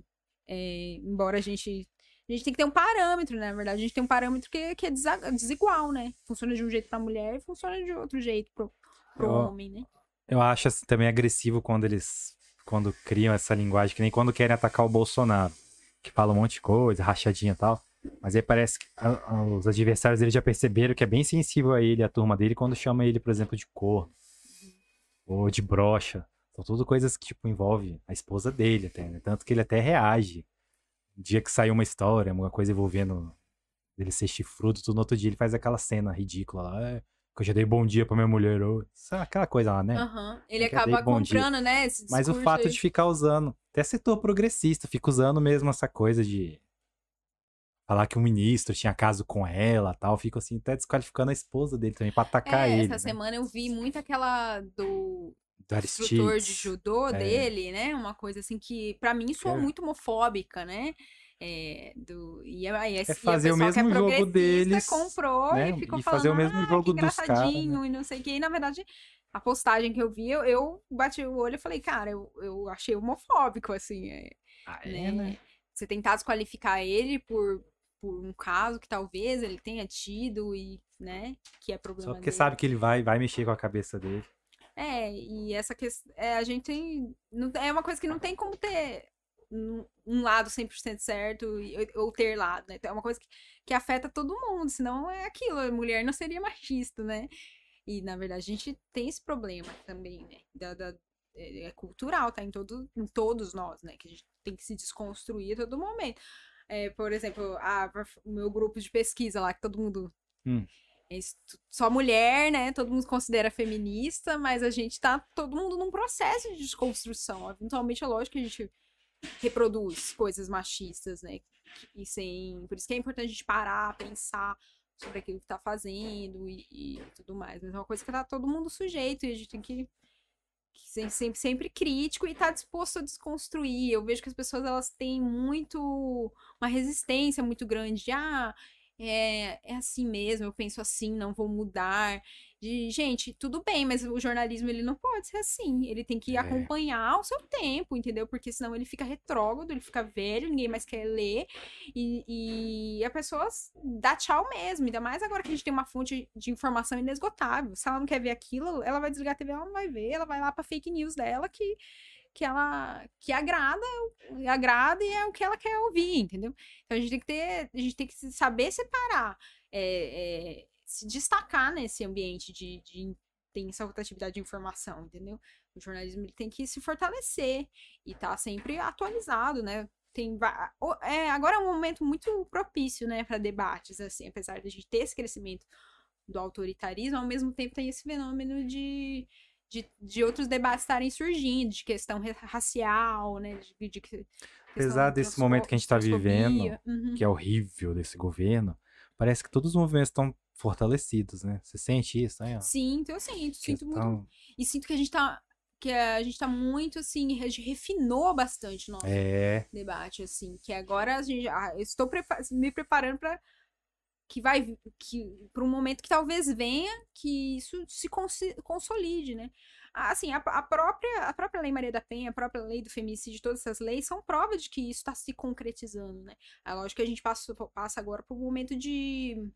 é, embora a gente. A gente tem que ter um parâmetro, né? Na verdade, a gente tem um parâmetro que, que é desigual, né? Funciona de um jeito pra mulher e funciona de outro jeito pro, pro Eu- homem, né? Eu acho assim, também agressivo quando eles. Quando criam essa linguagem, que nem quando querem atacar o Bolsonaro. Que fala um monte de coisa, rachadinha e tal. Mas aí parece que a- a- os adversários dele já perceberam que é bem sensível a ele, a turma dele, quando chama ele, por exemplo, de corno. Ou de brocha. São tudo coisas que, tipo, envolve a esposa dele até, né? Tanto que ele até reage. Dia que saiu uma história, alguma coisa envolvendo ele ser chifrudo, tudo no outro dia ele faz aquela cena ridícula lá. É, que eu já dei bom dia pra minha mulher. Ou... Aquela coisa lá, né? Aham. Ele É acaba bom dia. comprando, né? Mas o fato aí. de ficar usando, até setor progressista, fica usando mesmo essa coisa de falar que o ministro tinha caso com ela tal, fica assim, até desqualificando a esposa dele também, pra atacar É, ele. essa né? semana eu vi muito aquela do Do instrutor de judô É. dele, né? Uma coisa assim que pra mim soa É. muito homofóbica, né? É, do, e aí, e fazer o é mesmo jogo progressista deles, comprou né? e ficou E falando, fazer o mesmo ah, jogo que dos caras, engraçadinho e não sei o que. E na verdade, a postagem que eu vi, eu, eu bati o olho e falei, cara, eu, eu achei homofóbico, assim, é, Ah, né? é, né? Você tentar desqualificar ele por, por um caso que talvez ele tenha tido e, né, que é problema Só porque dele. sabe que ele vai, vai mexer com a cabeça dele. É, e essa questão. É, a gente tem. não- é uma coisa que não tem como ter um, lado 100% certo ou ter lado, né? Então, É uma coisa que, que afeta todo mundo, senão é aquilo, a mulher não seria machista, né? E, na verdade, a gente tem esse problema também, né? Da, da- é, é cultural, tá? Em, todo, em todos nós, né? Que a gente tem que se desconstruir a todo momento. É, por exemplo, a- o meu grupo de pesquisa lá, que todo mundo Hum. é só mulher, né? Todo mundo considera feminista, mas a gente tá todo mundo num processo de desconstrução. Eventualmente é lógico que a gente reproduz coisas machistas, né? E sem. Por isso que é importante a gente parar, pensar sobre aquilo que tá fazendo e, e tudo mais. Mas é uma coisa que tá todo mundo sujeito e a gente tem que, sempre, sempre crítico e tá disposto a desconstruir. Eu vejo que as pessoas elas têm muito uma resistência muito grande de ah, é, é assim mesmo, eu penso assim, não vou mudar. De, gente, tudo bem, mas o jornalismo ele não pode ser assim. Ele tem que É. acompanhar o seu tempo, entendeu? Porque senão ele fica retrógrado, ele fica velho, ninguém mais quer ler. E, e a pessoa dá tchau mesmo. Ainda mais agora que a gente tem uma fonte de informação inesgotável. Se ela não quer ver aquilo, ela vai desligar a TV, ela não vai ver, ela vai lá pra fake news dela que, que ela que agrada, agrada e é o que ela quer ouvir, entendeu? Então a gente tem que ter, a gente tem que saber separar, é, é, se destacar nesse ambiente de, de intensa rotatividade de informação, entendeu? O jornalismo ele tem que se fortalecer e estar tá sempre atualizado, né? Tem, é, agora é um momento muito propício, né, para debates, assim, apesar de a gente ter esse crescimento do autoritarismo, ao mesmo tempo tem esse fenômeno de, de, de outros debates estarem surgindo, de questão racial, né, de, de Apesar desse momento que a gente está vivendo, uhum. que é horrível desse governo, parece que todos os movimentos estão fortalecidos, né? Você sente isso, né? Sinto, eu sinto, sinto muito. E sinto que a gente tá que a gente tá muito, assim, refinou bastante o nosso é. debate, assim, que agora a gente, ah, eu estou me preparando para que vai, que para um momento que talvez venha, que isso se cons consolide, né? Assim, a, a, própria, a própria Lei Maria da Penha, a própria lei do feminicídio, todas essas leis são prova de que isso está se concretizando, né? É lógico que a gente passa, passa agora por um momento de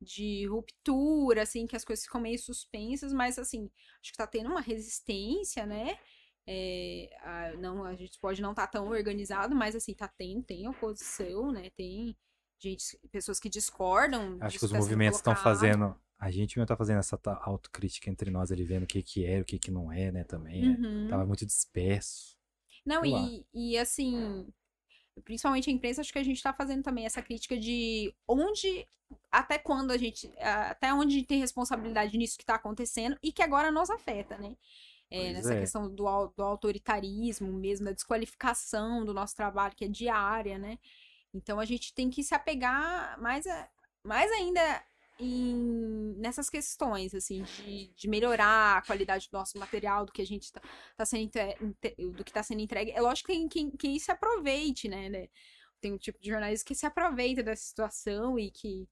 de ruptura, assim, que as coisas ficam meio suspensas, mas assim, acho que tá tendo uma resistência, né? É, a, não, a gente pode não estar tá tão organizado, mas assim, tá tendo, tem oposição, né? Tem gente, pessoas que discordam. Acho que os tá movimentos estão fazendo. A gente mesmo tá fazendo essa autocrítica entre nós ali, vendo o que que é, o que que não é, né, também. Né? Uhum. Tava muito disperso. Não, e, e assim, principalmente a imprensa, acho que a gente está fazendo também essa crítica de onde, até quando a gente, até onde a gente tem responsabilidade nisso que está acontecendo e que agora nos afeta, né? É, nessa é. questão do, do autoritarismo mesmo, da desqualificação do nosso trabalho, que é diária, né? Então a gente tem que se apegar mais, a, mais ainda em, nessas questões, assim, de, de, melhorar a qualidade do nosso material, do que a gente está tá sendo do que está sendo entregue. É lógico que tem quem, quem se aproveite, né, né? Tem um tipo de jornalista que se aproveita dessa situação e que,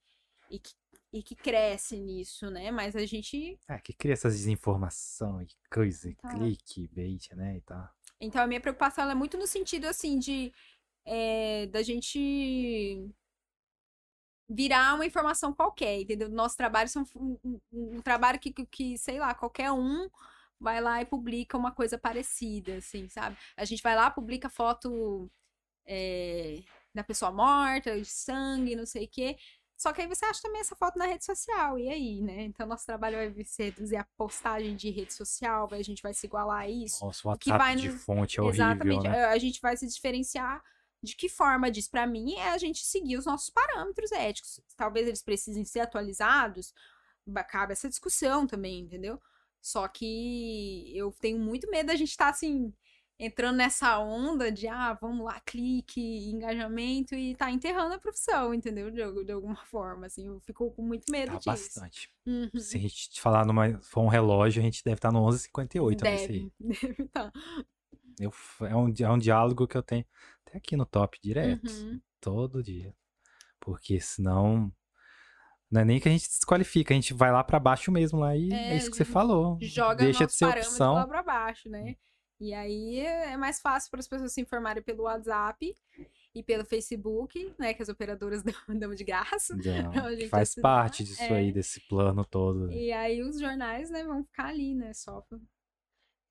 e que, e que cresce nisso, né? Mas a gente. É, que cria essas desinformação e coisa, tá. clique, bait, né? E tal. Então a minha preocupação é muito no sentido assim de é, da gente virar uma informação qualquer, entendeu? Nosso trabalho é um, um, um trabalho que, que, sei lá, qualquer um vai lá e publica uma coisa parecida, assim, sabe? A gente vai lá, publica foto é, da pessoa morta, de sangue, não sei o quê. Só que aí você acha também essa foto na rede social, e aí, né? Então, nosso trabalho vai ser reduzir a postagem de rede social, a gente vai se igualar a isso. Nossa, o WhatsApp que vai de fonte é horrível, Exatamente, né? a gente vai se diferenciar de que forma diz para mim é a gente seguir os nossos parâmetros éticos. Talvez eles precisem ser atualizados, cabe essa discussão também, entendeu? Só que eu tenho muito medo da gente estar tá, assim entrando nessa onda de ah, vamos lá, clique, engajamento e tá enterrando a profissão, entendeu? De, de alguma forma, assim, eu fico com muito medo tá disso. bastante. Uhum. Se a gente falar numa for um relógio, a gente deve estar tá no 11:58 deve, deve estar. Tá. Eu, é, um, é um diálogo que eu tenho até aqui no top direto. Uhum. Todo dia. Porque senão. Não é nem que a gente desqualifica, a gente vai lá para baixo mesmo lá e é, é isso que você falou. Joga Deixa de ser opção. lá pra baixo, né? E aí é mais fácil para as pessoas se informarem pelo WhatsApp e pelo Facebook, né? Que as operadoras dão, de graça. Não, faz parte disso é. aí, desse plano todo. E aí os jornais, né, vão ficar ali, né? Só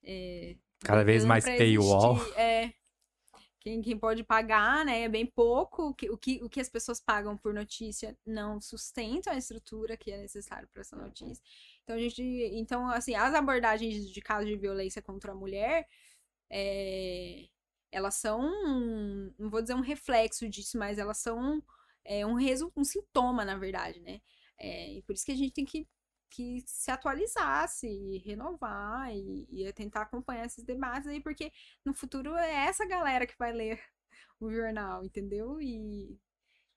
é, Cada vez mais paywall. É, quem, quem pode pagar, né, é bem pouco. O que, o, que, o que as pessoas pagam por notícia não sustenta a estrutura que é necessário para essa notícia. Então, a gente, então, assim, as abordagens de casos de violência contra a mulher, é, elas são, não vou dizer um reflexo disso, mas elas são é, um, resu, um sintoma, na verdade, né? É, e por isso que a gente tem que que se atualizasse e renovar e, e tentar acompanhar esses debates aí, porque no futuro é essa galera que vai ler o jornal, entendeu? E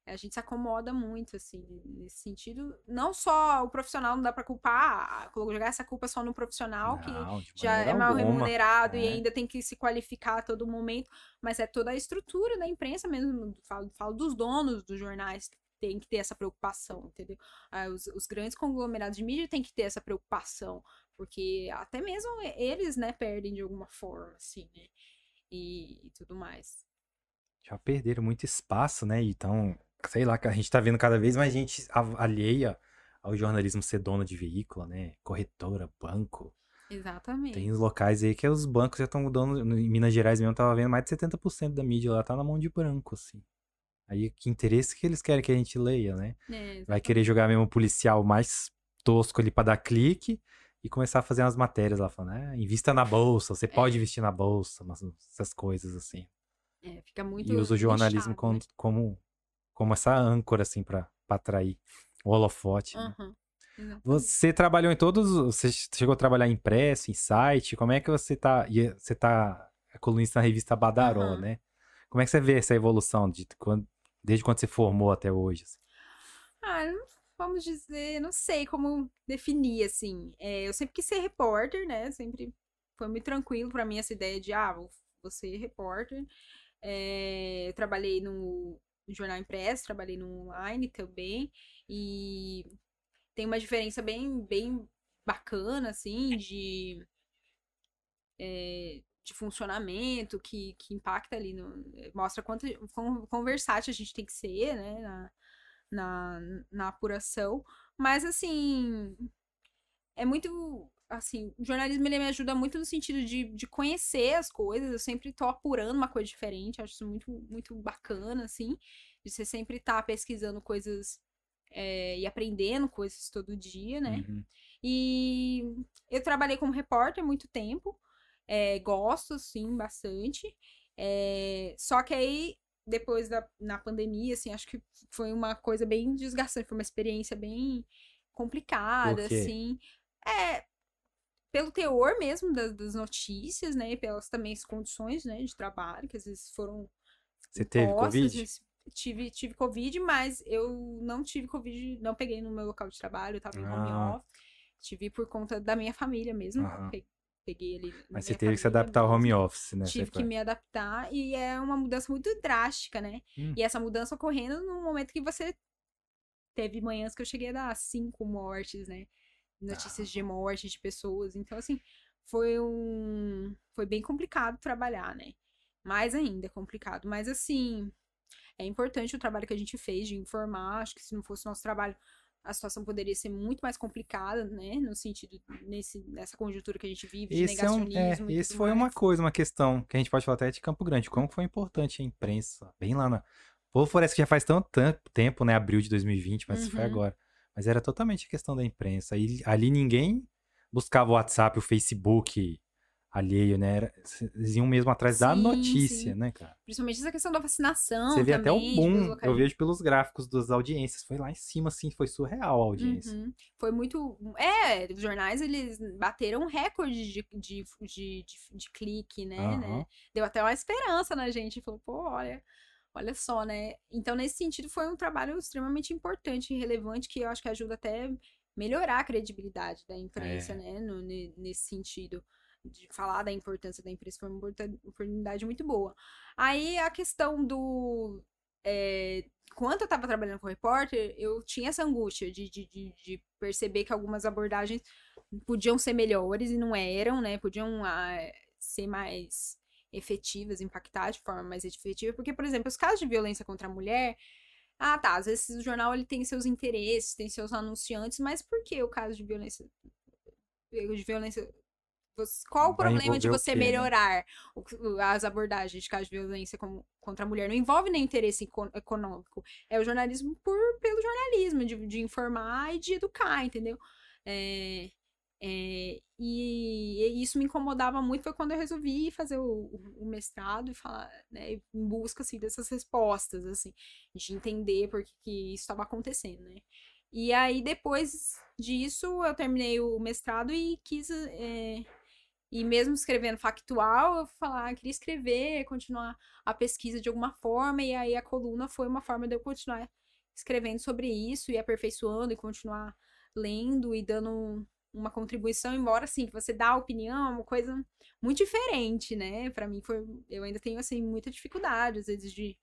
a gente se acomoda muito, assim, nesse sentido. Não só o profissional não dá para culpar, jogar essa culpa só no profissional, não, que já é mal alguma. remunerado é. e ainda tem que se qualificar a todo momento, mas é toda a estrutura da imprensa mesmo. Falo, falo dos donos dos jornais tem que ter essa preocupação, entendeu? Ah, os, os, grandes conglomerados de mídia têm que ter essa preocupação, porque até mesmo eles, né, perdem de alguma forma, assim, né? E, e tudo mais. Já perderam muito espaço, né? Então, sei lá, a gente tá vendo cada vez mais gente alheia ao jornalismo ser dona de veículo, né? Corretora, banco. Exatamente. Tem os locais aí que os bancos já estão dando. Em Minas Gerais mesmo, eu tava vendo mais de 70% da mídia lá tá na mão de branco, assim. Aí que interesse que eles querem que a gente leia, né? É, Vai querer jogar mesmo policial mais tosco ali pra dar clique e começar a fazer umas matérias lá falando, é, invista na bolsa, você pode investir na bolsa, mas essas coisas assim. é, fica muito. E usa o jornalismo né? como, como essa âncora, assim, pra, pra atrair o holofote. né? Aham, exatamente. Você trabalhou em todos. Você chegou a trabalhar em impresso, em site? Como é que você tá. Você tá é colunista na revista Badaró, Aham. né? Como é que você vê essa evolução de quando- desde quando você formou até hoje? assim? Ah, vamos dizer, não sei como definir, assim. É, eu sempre quis ser repórter, né? Sempre foi muito tranquilo pra mim essa ideia de, ah, vou, vou ser repórter. É, eu trabalhei no jornal impresso, trabalhei no online também. E tem uma diferença bem, bem bacana, assim, de, é, de funcionamento que, que impacta ali, no, mostra quanto quão, quão versátil a gente tem que ser, né, na, na, na apuração. Mas, assim, é muito, assim, o jornalismo ele me ajuda muito no sentido de, de conhecer as coisas, eu sempre tô apurando uma coisa diferente, acho isso muito, muito bacana, assim, de você sempre estar pesquisando coisas é, e aprendendo coisas todo dia, né? Uhum. E eu trabalhei como repórter muito tempo. É, gosto, sim, bastante. É, só que aí, depois da na pandemia, assim, acho que foi uma coisa bem desgastante. Foi uma experiência bem complicada, assim. É, pelo teor mesmo das, das notícias, né? E pelas também as condições, né, de trabalho, que às vezes foram Você teve Covid? Tive, tive Covid, mas eu não tive Covid, não peguei no meu local de trabalho, eu tava em home Ah. office. Tive por conta da minha família mesmo. Aham. Pe- Peguei Mas você teve que se adaptar ao home office, né? Tive que me adaptar e é uma mudança muito drástica, né? Hum. E essa mudança ocorrendo no momento que você teve manhãs que eu cheguei a dar cinco mortes, né? Notícias de morte de pessoas. Então, assim, foi um. Foi bem complicado trabalhar, né? Mais ainda é complicado. Mas, assim, é importante o trabalho que a gente fez de informar. Acho que se não fosse o nosso trabalho, a situação poderia ser muito mais complicada, né? No sentido, nesse, nessa conjuntura que a gente vive, de Esse, é um, é, negacionismo. e esse foi uma mais. coisa, uma questão que a gente pode falar até de Campo Grande. Como foi importante a imprensa, bem lá na. O povo parece que já faz tanto tan- tempo, né? Abril de 2020, mas isso foi Uhum. agora. Mas era totalmente a questão da imprensa. E ali ninguém buscava o WhatsApp, o Facebook alheio, né? Eles iam mesmo atrás da Sim, notícia, sim. né, cara? Principalmente essa questão da vacinação. Você vê até o também, tipo, os boom. Eu vejo pelos gráficos das audiências. Foi lá em cima, assim, foi surreal a audiência. Uhum. Foi muito. É, os jornais eles bateram um recorde de, de, de, de, de clique, né, Aham. né? Deu até uma esperança na gente. Falou, pô, olha, olha só, né? Então, nesse sentido, foi um trabalho extremamente importante e relevante que eu acho que ajuda até melhorar a credibilidade da imprensa, É. né? no- ne- nesse sentido. De falar da importância da imprensa foi uma oportun- oportunidade muito boa. Aí a questão do. é, Enquanto eu estava trabalhando com repórter, eu tinha essa angústia de, de, de, de perceber que algumas abordagens podiam ser melhores e não eram, né? Podiam ah, ser mais efetivas, impactar de forma mais efetiva. Porque, por exemplo, os casos de violência contra a mulher. Ah, tá. Às vezes o jornal ele tem seus interesses, tem seus anunciantes, mas por que o caso de violência. De violência. Qual o problema de você quê, né? melhorar as abordagens de casos de violência contra a mulher? Não envolve nem interesse eco- econômico. É o jornalismo por, pelo jornalismo, de, de informar e de educar, entendeu? É, é, e, isso me incomodava muito foi quando eu resolvi fazer o, o- o mestrado e falar, né, em busca assim, dessas respostas, assim, de entender por que, que isso estava acontecendo, né? E aí, depois disso, eu terminei o mestrado e quis. é, e mesmo escrevendo factual, eu falar, ah, queria escrever, continuar a pesquisa de alguma forma, e aí a coluna foi uma forma de eu continuar escrevendo sobre isso e aperfeiçoando e continuar lendo e dando uma contribuição, embora assim, você dá opinião é uma coisa muito diferente, né? Pra mim foi, eu ainda tenho assim muita dificuldade às vezes de,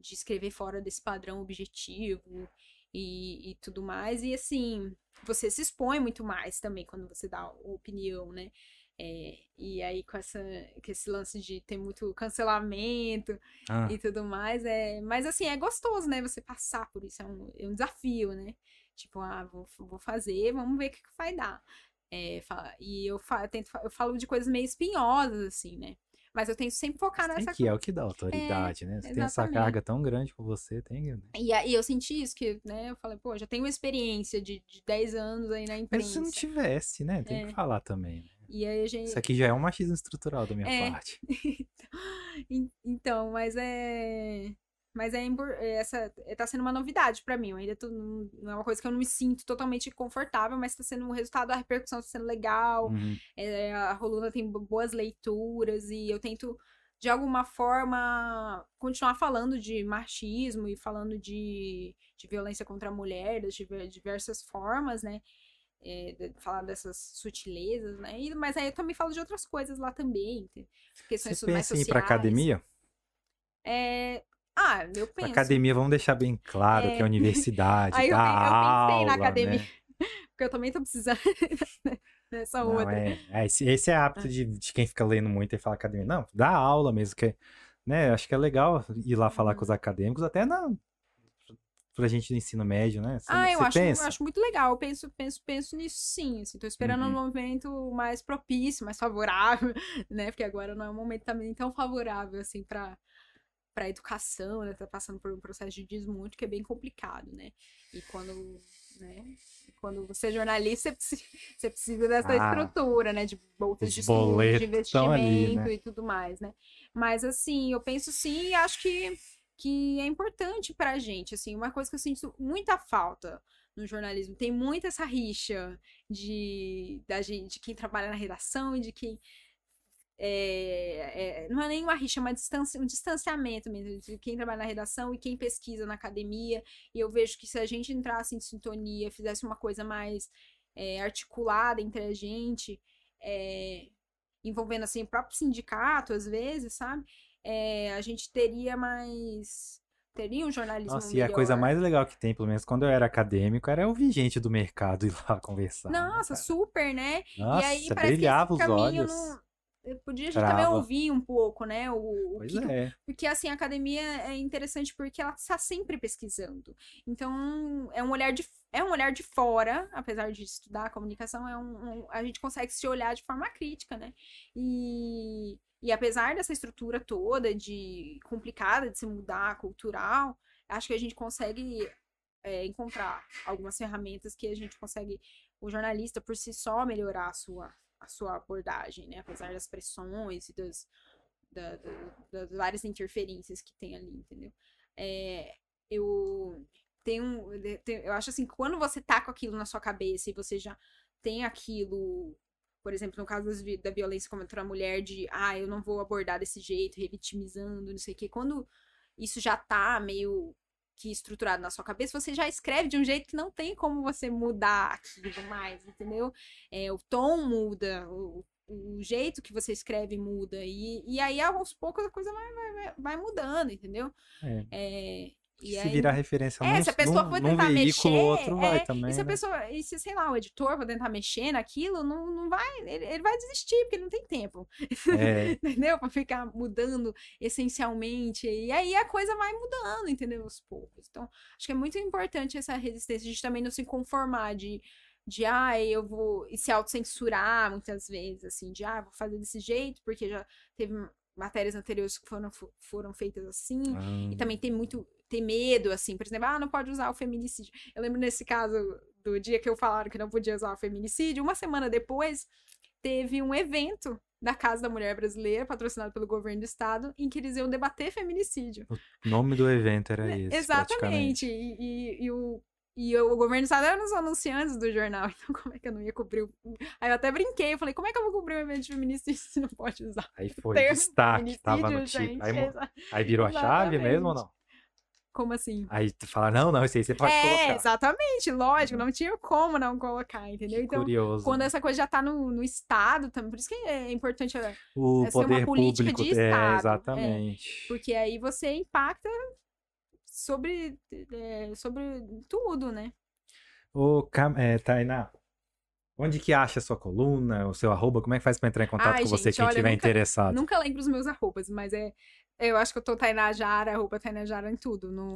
de escrever fora desse padrão objetivo e, e tudo mais, e assim, você se expõe muito mais também quando você dá opinião, né? É, e aí com, essa, com esse lance de ter muito cancelamento Ah, e tudo mais, é, mas assim, é gostoso, né? Você passar por isso, é um, é um desafio, né? Tipo, ah, vou, vou fazer, vamos ver o que, que vai dar. É, e eu, fa- eu tento, eu falo de coisas meio espinhosas, assim, né? Mas eu tento sempre focar Tem nessa que é o que dá autoridade, né? Você tem essa exatamente. carga tão grande com você, tem. né? E aí eu senti isso, que, né, eu falei, pô, já tenho uma experiência de, de 10 anos aí na Mas imprensa. se não tivesse, né? Tem É. que falar também. né? E aí a gente. Isso aqui já é um machismo estrutural da minha É. parte. En- Então, mas é. Mas é é essa é- tá sendo uma novidade pra mim. Eu ainda tô, não é uma coisa que eu não me sinto totalmente confortável, mas tá sendo o resultado da repercussão tá sendo legal. Uhum. É, a Roluna tem bo- boas leituras e eu tento, de alguma forma, continuar falando de machismo e falando de, de violência contra a mulher, das diver- diversas formas, né? É, de- falar dessas sutilezas, né? E- mas aí eu também falo de outras coisas lá também, questões Você mais pensa em ir pra academia? É... Ah, eu penso. academia, vamos deixar bem claro É. que é universidade, Aí eu eu pensei na aula, academia. né? Porque eu também tô precisando dessa Não, outra. é, é, esse, esse é hábito de, de quem fica lendo muito e fala academia. Não, dá aula mesmo, que, né? Acho que é legal ir lá falar Uhum. com os acadêmicos, até na, pra gente do ensino médio, né? Você, Ah, eu acho, pensa? acho muito legal. Eu penso, penso, penso nisso sim. Assim, tô esperando um Uhum. momento mais propício, mais favorável, né? Porque agora não é um momento também tão favorável, assim, pra, pra educação, né? Tá passando por um processo de desmonte que é bem complicado, né? E quando, né? Quando você é jornalista, você precisa, dessa Ah, estrutura, né? De bolsas de estudo, de estão ali, investimento né? e tudo mais, né? Mas, assim, eu penso sim e acho que que é importante pra gente, assim, uma coisa que eu sinto muita falta no jornalismo, tem muito essa rixa de da gente, de quem trabalha na redação e de quem é, é, não é nem uma rixa, é uma distância, um distanciamento mesmo de quem trabalha na redação e quem pesquisa na academia. E eu vejo que se a gente entrasse em sintonia, fizesse uma coisa mais é, articulada entre a gente, é, envolvendo assim o próprio sindicato às vezes, sabe? É, a gente teria mais teria um jornalismo Nossa, e a coisa melhor. mais legal que tem, pelo menos quando eu era acadêmico, era ouvir gente do mercado ir lá conversar. né, Nossa, cara? super, né? Nossa, e aí brilhava os olhos. não... Podia a gente também Trava. ouvir um pouco, né? O, o que é. Porque, assim, a academia é interessante porque ela está sempre pesquisando. Então, é um olhar de, é um olhar de fora, apesar de estudar a comunicação, é um, um- a gente consegue se olhar de forma crítica, né? E, e apesar dessa estrutura toda de complicada de se mudar, cultural, acho que a gente consegue é, encontrar algumas ferramentas que a gente consegue, o jornalista por si só, melhorar a sua, a sua abordagem, né? Apesar das pressões e das, da- da- das várias interferências que tem ali, entendeu? É, eu tenho, eu acho assim, quando você tá com aquilo na sua cabeça e você já tem aquilo, por exemplo, no caso das da violência contra a mulher, de ah, eu não vou abordar desse jeito, revitimizando, não sei o quê, quando isso já tá meio que estruturado na sua cabeça, você já escreve de um jeito que não tem como você mudar aquilo mais, entendeu? É, o tom muda, o, o jeito que você escreve muda, e, e aí aos poucos a coisa vai, vai, vai- vai mudando, entendeu? É. É, e se aí- virar referência é, num, se a pessoa num, for num tentar veículo, mexer, outro vai é, também. e se a né? pessoa, e se, sei lá, o editor for tentar mexer naquilo, não, não vai, ele, ele vai desistir, porque ele não tem tempo, É, entendeu? Pra ficar mudando essencialmente, e aí a coisa vai mudando, entendeu? Aos poucos. Então, acho que é muito importante essa resistência, a gente também não se conformar de, de ah, eu vou, e se autocensurar muitas vezes, assim, de ah, vou fazer desse jeito, porque já teve matérias anteriores que foram, foram feitas assim, ah, e também tem muito ter medo, assim, por exemplo, ah, não pode usar o feminicídio. Eu lembro nesse caso do dia que eu falaram que não podia usar o feminicídio, uma semana depois teve um evento da Casa da Mulher Brasileira, patrocinado pelo governo do estado, em que eles iam debater feminicídio. o nome do evento era esse. Né, Exatamente. E, e- e o, e o governo do estado era dos anunciantes do jornal, então como é que eu não ia cobrir? O... Aí eu até brinquei, eu falei, como é que eu vou cobrir um evento de feminicídio se não pode usar? Aí foi destaque, tava no tipo. gente, Aí, aí virou a chave mesmo ou não? Como assim? Aí tu fala, não, não, esse aí você pode é, colocar. exatamente, lógico, Uhum. não tinha como não colocar, entendeu? Que Então, curioso. quando essa coisa já tá no, no Estado também, por isso que é importante, é, O essa é uma poder política público. de é, Estado, é. exatamente. porque aí você impacta sobre, é, sobre tudo, né? Ô, Cam... é, Tainá, onde que acha a sua coluna, o seu arroba? Como é que faz pra entrar em contato Ai, com você, gente, quem olha, tiver nunca- interessado? Nunca lembro os meus arrobas, mas é. Eu acho que eu tô Tainá Jara, arroba Tainá Jara em tudo. No,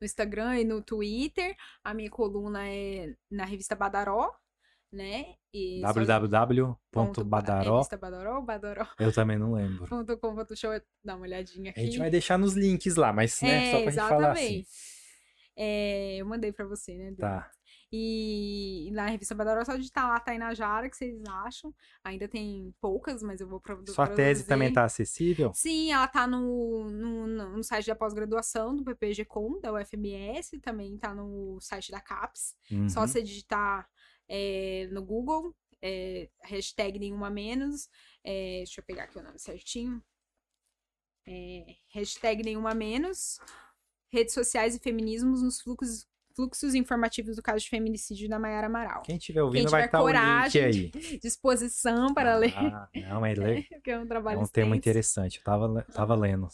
no Instagram e no Twitter. A minha coluna é na revista Badaró, né? Www.badaró. Revista Badaró, Badaró. Eu também não lembro. Com, dá uma olhadinha aqui. A gente vai deixar nos links lá, mas né, só pra gente falar assim. exatamente. É, eu mandei pra você, né? Tá. E na revista Badaró, só digitar lá Tainajara, que vocês acham. Ainda tem poucas, mas eu vou produ- Sua tese produzir. também tá acessível? Sim, ela tá no, no, no site da pós-graduação do PPG-Com, da UFMS, também tá no site da CAPES. Só Uhum. você digitar é, no Google, é, hashtag nenhuma menos. é, deixa eu pegar aqui o nome certinho. É, hashtag nenhuma menos. Redes sociais e feminismos nos fluxos, fluxos informativos do caso de feminicídio da Mayara Amaral. Quem estiver ouvindo vai tiver estar o link coragem aí. Disposição para ler, Ah, não, mas lê. porque é um É trabalho um tema interessante. Eu tava, le- tava lendo.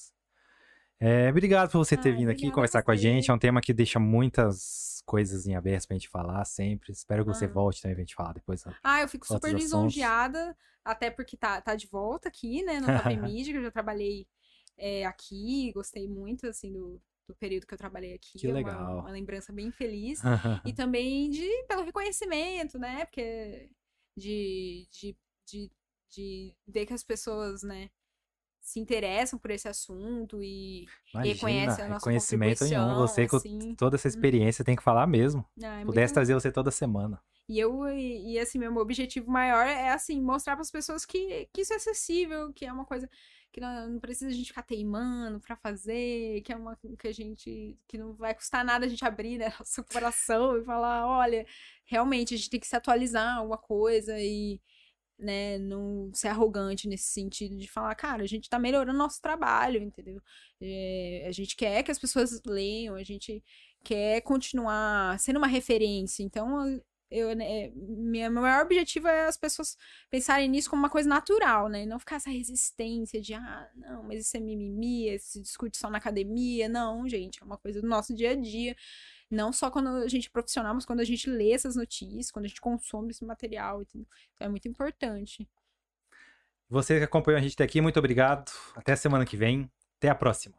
É, obrigado por você ter Ah, vindo aqui a conversar com a você. gente. É um tema que deixa muitas coisas em aberto pra gente falar sempre. Espero que você Ah. volte também pra gente falar depois. Ah, eu fico super assuntos. lisonjeada, até porque tá, tá de volta aqui, né, no Top Media, que eu já trabalhei é, aqui, gostei muito, assim, do, do período que eu trabalhei aqui. Que é uma- legal. Uma, lembrança bem feliz. E também de, pelo reconhecimento, né, porque de, de, de, de ver que as pessoas, né, se interessam por esse assunto e reconhecem a nossa reconhecimento nenhum. Você com assim. toda essa experiência tem que falar mesmo. Ah, é Pudesse muito- trazer você toda semana. E eu, e, e, assim, meu objetivo maior é, assim, mostrar para as pessoas que, que isso é acessível, que é uma coisa que não, não precisa a gente ficar teimando pra fazer, que é uma que a gente, que não vai custar nada a gente abrir, né, nosso coração e falar, olha, realmente a gente tem que se atualizar alguma coisa e, né, não ser arrogante nesse sentido de falar, cara, a gente tá melhorando nosso trabalho, entendeu? É, a gente quer que as pessoas leiam, a gente quer continuar sendo uma referência, então eu, né, minha, meu maior objetivo é as pessoas pensarem nisso como uma coisa natural, né? E não ficar essa resistência de, ah, não, mas isso é mimimi, isso se discute só na academia. Não, gente, é uma coisa do nosso dia a dia. Não só quando a gente é profissional, mas quando a gente lê essas notícias, quando a gente consome esse material. Então é muito importante. Você que acompanhou a gente até aqui, muito obrigado. Até semana que vem. Até a próxima.